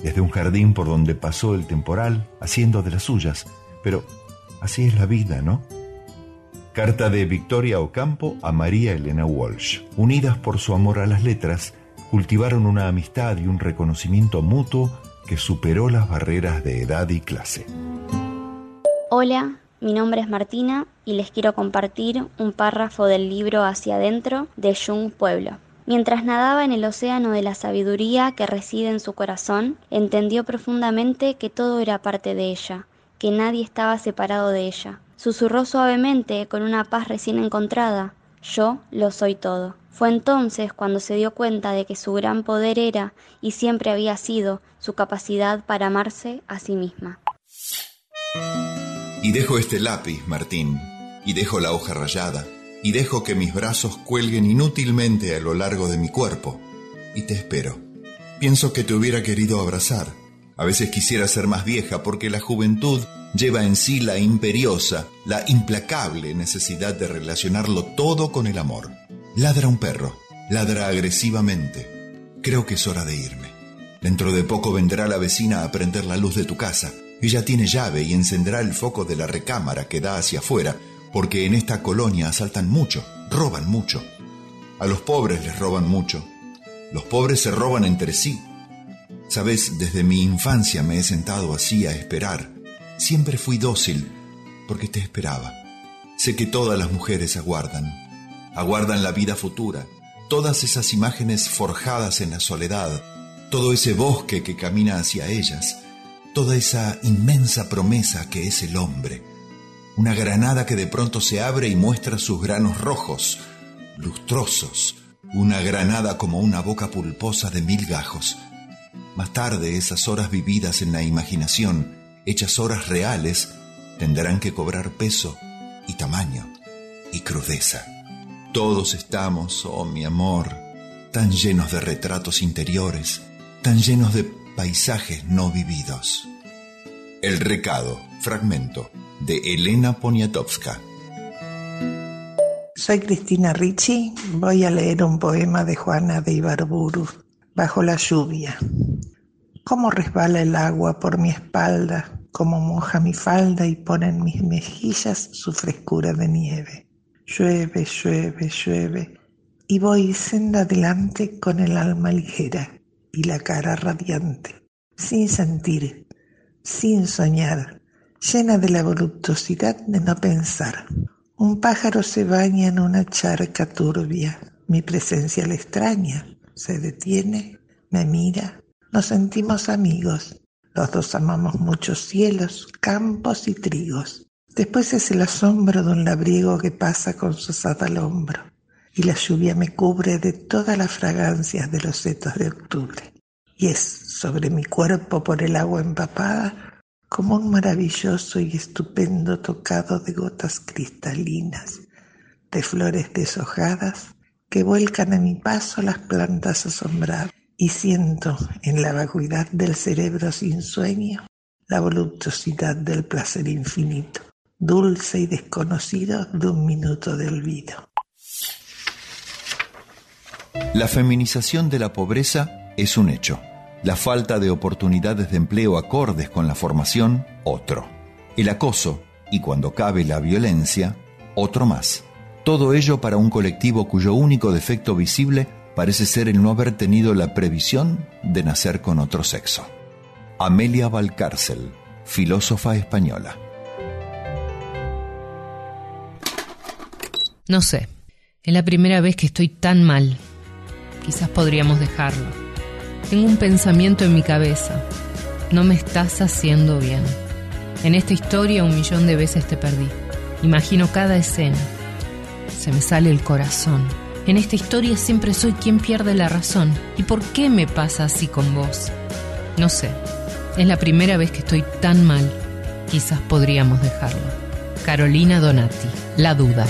desde un jardín por donde pasó el temporal, haciendo de las suyas, pero así es la vida, ¿no? Carta de Victoria Ocampo a María Elena Walsh. Unidas por su amor a las letras, cultivaron una amistad y un reconocimiento mutuo que superó las barreras de edad y clase. Hola, mi nombre es Martina y les quiero compartir un párrafo del libro Hacia adentro de Jung Pueblo. Mientras nadaba en el océano de la sabiduría que reside en su corazón, entendió profundamente que todo era parte de ella, que nadie estaba separado de ella. Susurró suavemente, con una paz recién encontrada, yo lo soy todo. Fue entonces cuando se dio cuenta de que su gran poder era, y siempre había sido, su capacidad para amarse a sí misma. Y dejo este lápiz, Martín, y dejo la hoja rayada, y dejo que mis brazos cuelguen inútilmente a lo largo de mi cuerpo, y te espero. Pienso que te hubiera querido abrazar. A veces quisiera ser más vieja porque la juventud lleva en sí la imperiosa, la implacable necesidad de relacionarlo todo con el amor. Ladra un perro, ladra agresivamente. Creo que es hora de irme. Dentro de poco vendrá la vecina a prender la luz de tu casa. Ella tiene llave y encenderá el foco de la recámara que da hacia afuera porque en esta colonia asaltan mucho, roban mucho. A los pobres les roban mucho. Los pobres se roban entre sí. Sabes, desde mi infancia me he sentado así a esperar. Siempre fui dócil porque te esperaba. Sé que todas las mujeres aguardan. Aguardan la vida futura. Todas esas imágenes forjadas en la soledad. Todo ese bosque que camina hacia ellas. Toda esa inmensa promesa que es el hombre una granada que de pronto se abre y muestra sus granos rojos, lustrosos, una granada como una boca pulposa de mil gajos. Más tarde, esas horas vividas en la imaginación, hechas horas reales, tendrán que cobrar peso y tamaño y crudeza. Todos estamos, oh mi amor, tan llenos de retratos interiores, tan llenos de paisajes no vividos. El recado Fragmento, de Elena Poniatowska. Soy Cristina Ricci. Voy a leer un poema de Juana de Ibarburu, Bajo la lluvia. Cómo resbala el agua por mi espalda, cómo moja mi falda y pone en mis mejillas su frescura de nieve. Llueve, llueve, llueve, y voy senda adelante con el alma ligera y la cara radiante, sin sentir, sin soñar, llena de la voluptuosidad de no pensar. Un pájaro se baña en una charca turbia, mi presencia le extraña, se detiene, me mira, nos sentimos amigos, los dos amamos muchos cielos, campos y trigos. Después es el asombro de un labriego que pasa con su asada al hombro, y la lluvia me cubre de todas las fragancias de los setos de octubre. Y es sobre mi cuerpo por el agua empapada como un maravilloso y estupendo tocado de gotas cristalinas, de flores deshojadas que vuelcan a mi paso las plantas asombradas y siento en la vacuidad del cerebro sin sueño la voluptuosidad del placer infinito, dulce y desconocido de un minuto de olvido. La feminización de la pobreza es un hecho. La falta de oportunidades de empleo acordes con la formación, otro. El acoso, y cuando cabe la violencia, otro más. Todo ello para un colectivo cuyo único defecto visible parece ser el no haber tenido la previsión de nacer con otro sexo. Amelia Valcárcel, filósofa española. No sé, es la primera vez que estoy tan mal. Quizás podríamos dejarlo. Tengo un pensamiento en mi cabeza. No me estás haciendo bien. En esta historia un millón de veces te perdí. Imagino cada escena. Se me sale el corazón. En esta historia siempre soy quien pierde la razón. ¿Y por qué me pasa así con vos? No sé. Es la primera vez que estoy tan mal. Quizás podríamos dejarlo. Carolina Donati. La duda.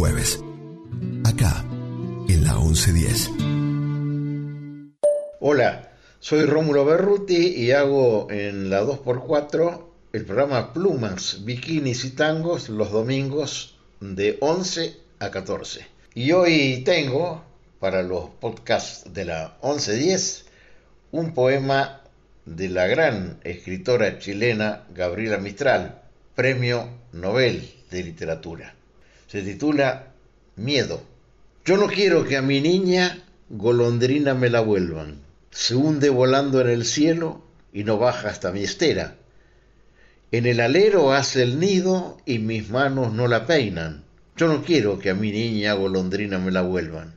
Jueves. Acá, en la 1110. Hola, soy Rómulo Berruti y hago en la 2x4 el programa Plumas, Bikinis y Tangos los domingos de 11 a 14. Y hoy tengo, para los podcasts de la 1110, un poema de la gran escritora chilena Gabriela Mistral, Premio Nobel de Literatura. Se titula Miedo. Yo no quiero que a mi niña golondrina me la vuelvan. Se hunde volando en el cielo y no baja hasta mi estera. En el alero hace el nido y mis manos no la peinan. Yo no quiero que a mi niña golondrina me la vuelvan.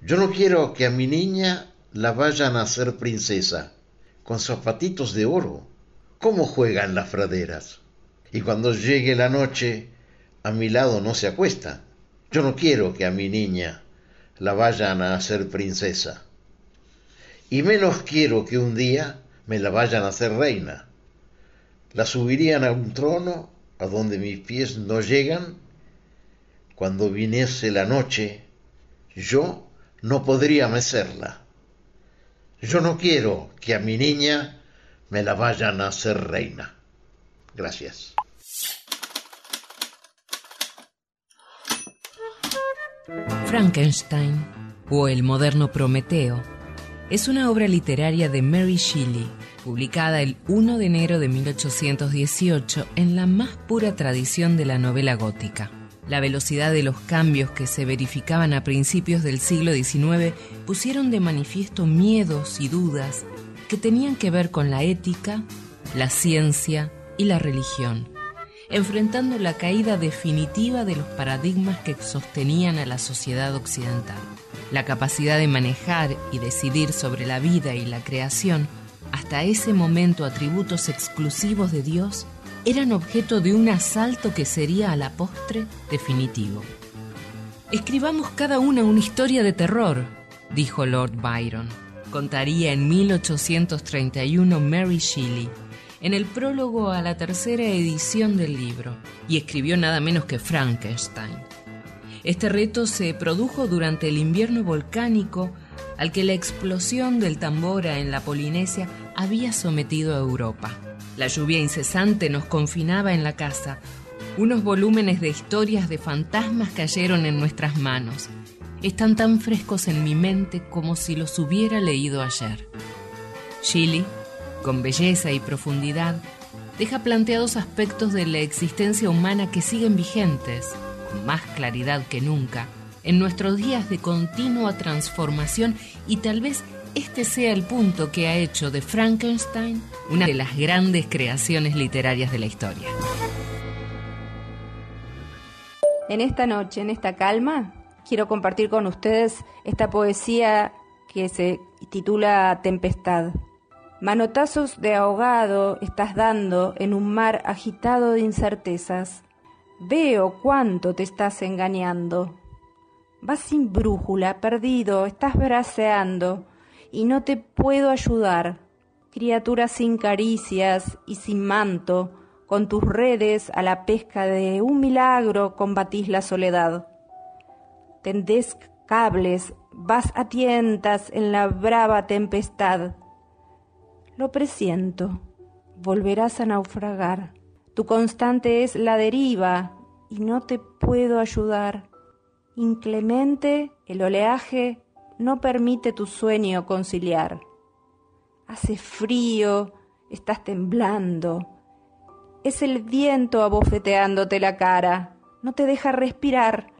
Yo no quiero que a mi niña la vayan a hacer princesa, con zapatitos de oro. ¿Cómo juegan las praderas? Y cuando llegue la noche, a mi lado no se acuesta. Yo no quiero que a mi niña la vayan a hacer princesa. Y menos quiero que un día me la vayan a hacer reina. La subirían a un trono a donde mis pies no llegan. Cuando viniese la noche, yo no podría mecerla. Yo no quiero que a mi niña me la vayan a hacer reina. Gracias. Frankenstein, o El moderno Prometeo, es una obra literaria de Mary Shelley, publicada el 1 de enero de 1818 en la más pura tradición de la novela gótica. La velocidad de los cambios que se verificaban a principios del siglo XIX pusieron de manifiesto miedos y dudas que tenían que ver con la ética, la ciencia y la religión enfrentando la caída definitiva de los paradigmas que sostenían a la sociedad occidental. La capacidad de manejar y decidir sobre la vida y la creación, hasta ese momento atributos exclusivos de Dios, eran objeto de un asalto que sería a la postre definitivo. Escribamos cada una una historia de terror, dijo Lord Byron. Contaría en 1831 Mary Shelley en el prólogo a la tercera edición del libro y escribió nada menos que Frankenstein. Este reto se produjo durante el invierno volcánico al que la explosión del Tambora en la Polinesia había sometido a Europa. La lluvia incesante nos confinaba en la casa. Unos volúmenes de historias de fantasmas cayeron en nuestras manos. Están tan frescos en mi mente como si los hubiera leído ayer. Chile con belleza y profundidad, deja planteados aspectos de la existencia humana que siguen vigentes, con más claridad que nunca, en nuestros días de continua transformación y tal vez este sea el punto que ha hecho de Frankenstein una de las grandes creaciones literarias de la historia. En esta noche, en esta calma, quiero compartir con ustedes esta poesía que se titula Tempestad. Manotazos de ahogado estás dando en un mar agitado de incertezas. Veo cuánto te estás engañando. Vas sin brújula, perdido, estás braceando y no te puedo ayudar. Criatura sin caricias y sin manto, con tus redes a la pesca de un milagro combatís la soledad. Tendés cables, vas a tientas en la brava tempestad lo presiento, volverás a naufragar. Tu constante es la deriva y no te puedo ayudar. Inclemente el oleaje no permite tu sueño conciliar. Hace frío, estás temblando. Es el viento abofeteándote la cara, no te deja respirar.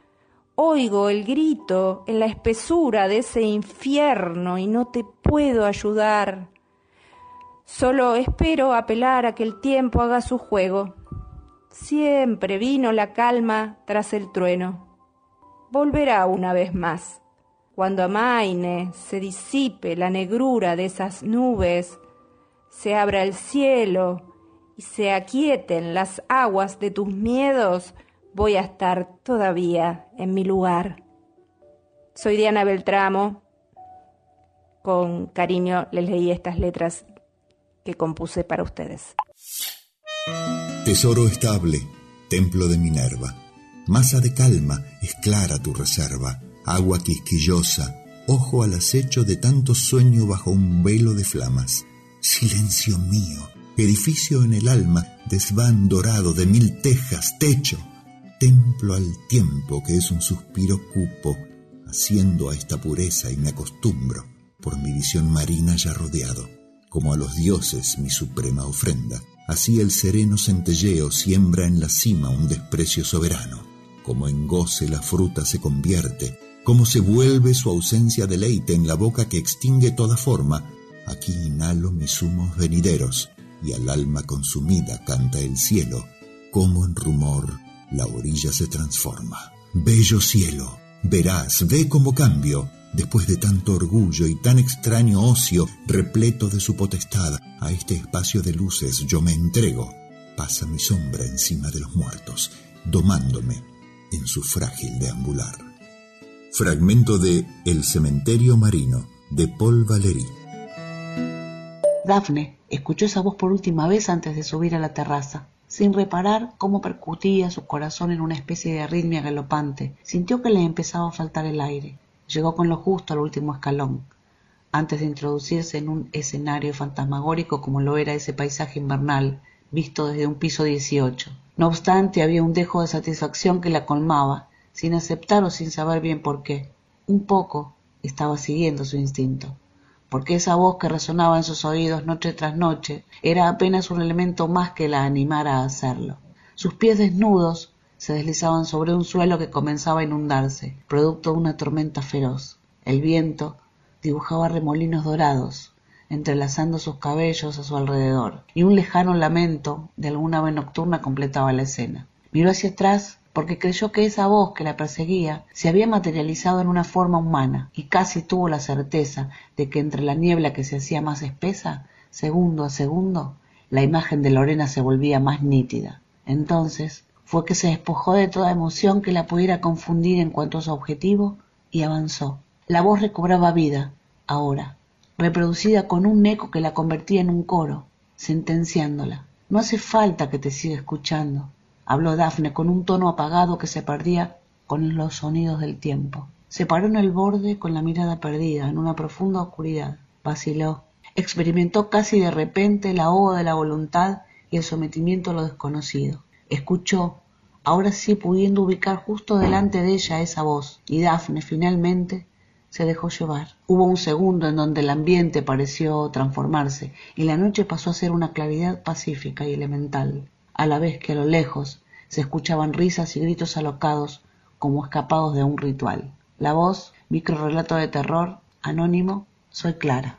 Oigo el grito en la espesura de ese infierno y no te puedo ayudar. Solo espero apelar a que el tiempo haga su juego. Siempre vino la calma tras el trueno. Volverá una vez más. Cuando amaine, se disipe la negrura de esas nubes, se abra el cielo y se aquieten las aguas de tus miedos, voy a estar todavía en mi lugar. Soy Diana Beltramo. Con cariño les leí estas letras que compuse para ustedes. Tesoro estable, templo de Minerva. Masa de calma, es clara tu reserva. Agua quisquillosa, ojo al acecho de tanto sueño bajo un velo de flamas. Silencio mío, edificio en el alma, desván dorado de mil tejas, techo, templo al tiempo que es un suspiro cupo, haciendo a esta pureza y me acostumbro, por mi visión marina ya rodeado, como a los dioses mi suprema ofrenda. Así el sereno centelleo siembra en la cima un desprecio soberano, como en goce la fruta se convierte, como se vuelve su ausencia deleite en la boca que extingue toda forma, aquí inhalo mis humos venideros, y al alma consumida canta el cielo, como en rumor la orilla se transforma. Bello cielo, verás, ve cómo cambio, después de tanto orgullo y tan extraño ocio, repleto de su potestad, a este espacio de luces yo me entrego. Pasa mi sombra encima de los muertos, domándome en su frágil deambular. Fragmento de El cementerio marino de Paul Valéry. Dafne escuchó esa voz por última vez antes de subir a la terraza. Sin reparar cómo percutía su corazón en una especie de arritmia galopante, sintió que le empezaba a faltar el aire. Llegó con lo justo al último escalón, antes de introducirse en un escenario fantasmagórico como lo era ese paisaje invernal, visto desde un piso 18. No obstante, había un dejo de satisfacción que la colmaba, sin aceptar o sin saber bien por qué. Un poco estaba siguiendo su instinto porque esa voz que resonaba en sus oídos noche tras noche era apenas un elemento más que la animara a hacerlo. Sus pies desnudos se deslizaban sobre un suelo que comenzaba a inundarse, producto de una tormenta feroz. El viento dibujaba remolinos dorados, entrelazando sus cabellos a su alrededor, y un lejano lamento de alguna ave nocturna completaba la escena. Miró hacia atrás porque creyó que esa voz que la perseguía se había materializado en una forma humana y casi tuvo la certeza de que entre la niebla que se hacía más espesa, segundo a segundo, la imagen de Lorena se volvía más nítida. Entonces fue que se despojó de toda emoción que la pudiera confundir en cuanto a su objetivo y avanzó. La voz recobraba vida, ahora, reproducida con un eco que la convertía en un coro, sentenciándola. No hace falta que te siga escuchando habló Dafne con un tono apagado que se perdía con los sonidos del tiempo. Se paró en el borde con la mirada perdida, en una profunda oscuridad. Vaciló. Experimentó casi de repente el ahogo de la voluntad y el sometimiento a lo desconocido. Escuchó, ahora sí pudiendo ubicar justo delante de ella esa voz, y Dafne finalmente se dejó llevar. Hubo un segundo en donde el ambiente pareció transformarse y la noche pasó a ser una claridad pacífica y elemental a la vez que a lo lejos se escuchaban risas y gritos alocados como escapados de un ritual. La voz, microrelato de terror, anónimo, soy Clara.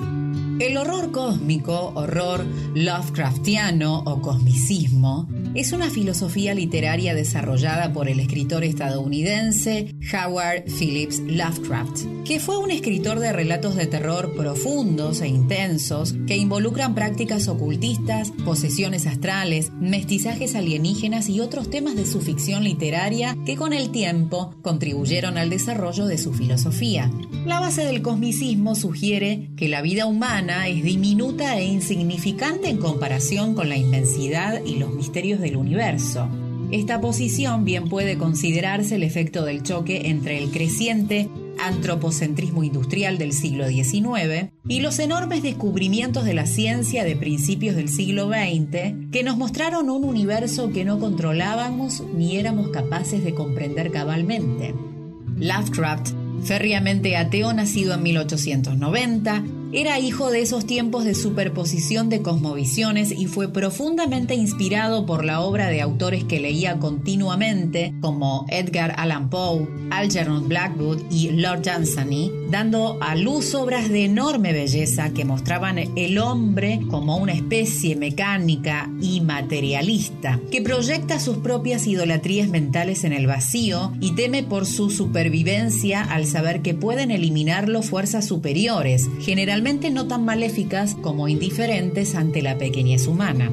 El horror cósmico, horror Lovecraftiano o cosmicismo, es una filosofía literaria desarrollada por el escritor estadounidense Howard Phillips Lovecraft, que fue un escritor de relatos de terror profundos e intensos que involucran prácticas ocultistas, posesiones astrales, mestizajes alienígenas y otros temas de su ficción literaria que con el tiempo contribuyeron al desarrollo de su filosofía. La base del cosmicismo sugiere que la vida humana es diminuta e insignificante en comparación con la inmensidad y los misterios del universo. Esta posición bien puede considerarse el efecto del choque entre el creciente antropocentrismo industrial del siglo XIX y los enormes descubrimientos de la ciencia de principios del siglo XX que nos mostraron un universo que no controlábamos ni éramos capaces de comprender cabalmente. Lovecraft Férriamente ateo, nacido en 1890, era hijo de esos tiempos de superposición de cosmovisiones y fue profundamente inspirado por la obra de autores que leía continuamente, como Edgar Allan Poe, Algernon Blackwood y Lord Dunsany, dando a luz obras de enorme belleza que mostraban el hombre como una especie mecánica y materialista, que proyecta sus propias idolatrías mentales en el vacío y teme por su supervivencia al saber que pueden eliminarlo fuerzas superiores, generalmente no tan maléficas como indiferentes ante la pequeñez humana.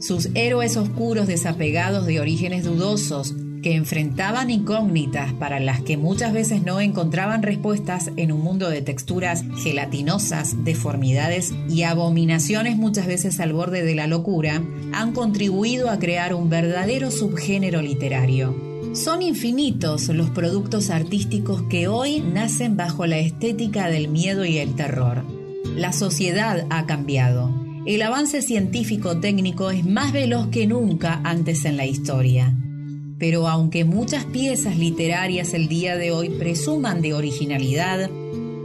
Sus héroes oscuros desapegados de orígenes dudosos, que enfrentaban incógnitas para las que muchas veces no encontraban respuestas en un mundo de texturas gelatinosas, deformidades y abominaciones muchas veces al borde de la locura, han contribuido a crear un verdadero subgénero literario. Son infinitos los productos artísticos que hoy nacen bajo la estética del miedo y el terror. La sociedad ha cambiado. el avance científico-técnico es más veloz que nunca antes en la historia. Pero aunque muchas piezas literarias el día de hoy presuman de originalidad,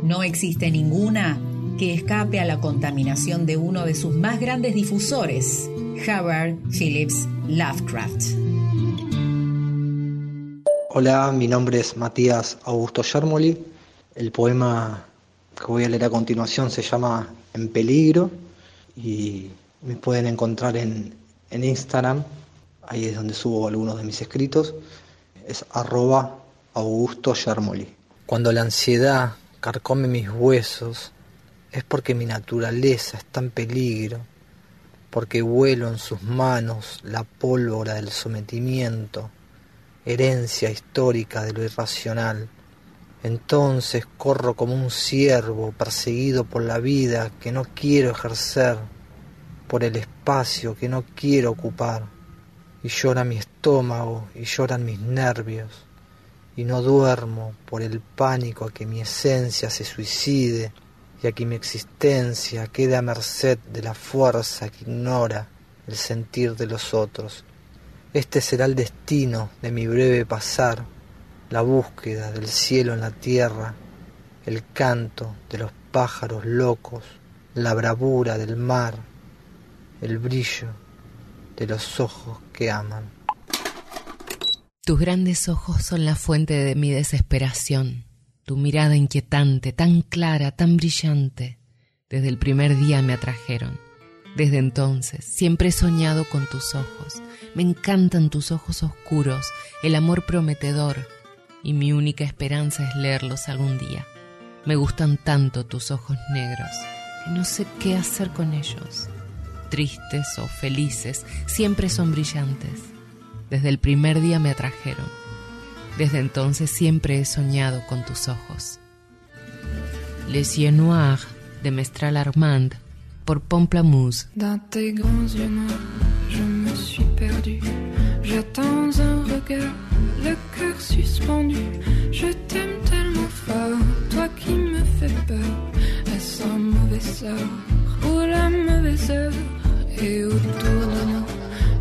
no existe ninguna que escape a la contaminación de uno de sus más grandes difusores, Howard Phillips Lovecraft. Hola, mi nombre es Matías Augusto Yermoli. El poema que voy a leer a continuación se llama En peligro y me pueden encontrar en, en Instagram, ahí es donde subo algunos de mis escritos, es arroba Augusto Yermoli. Cuando la ansiedad carcome mis huesos, es porque mi naturaleza está en peligro, porque vuelo en sus manos la pólvora del sometimiento, herencia histórica de lo irracional. Entonces corro como un ciervo perseguido por la vida que no quiero ejercer, por el espacio que no quiero ocupar. Y llora mi estómago y lloran mis nervios. Y no duermo por el pánico a que mi esencia se suicide y a que mi existencia quede a merced de la fuerza que ignora el sentir de los otros. Este será el destino de mi breve pasar, la búsqueda del cielo en la tierra, el canto de los pájaros locos, la bravura del mar, el brillo de los ojos que aman. Tus grandes ojos son la fuente de mi desesperación, tu mirada inquietante, tan clara, tan brillante, desde el primer día me atrajeron. Desde entonces siempre he soñado con tus ojos, me encantan tus ojos oscuros, el amor prometedor, y mi única esperanza es leerlos algún día. Me gustan tanto tus ojos negros que no sé qué hacer con ellos. Tristes o felices, siempre son brillantes. Desde el primer día me atrajeron. Desde entonces siempre he soñado con tus ojos. Les yeux noirs de Mestral Armand por Pomplamoose. Dans tes grands yeux noirs, je me suis perdu. J'attends un regard, le cœur suspendu. Je t'aime tellement fort, toi qui me fais peur. Est-ce un mauvais sort la mauvaise heure? Et autour de nous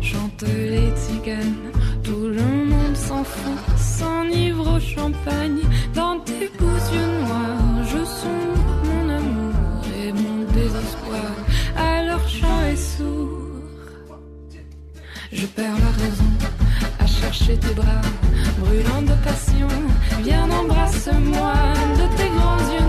chantent les tziganes. Tout le monde s'en fout, s'enivre au champagne. Dans tes beaux yeux noirs, je sombre mon amour et mon désespoir. Alors chant est sourd. Je perds la raison chercher tes bras, brûlant de passion, viens embrasse-moi de tes grands yeux.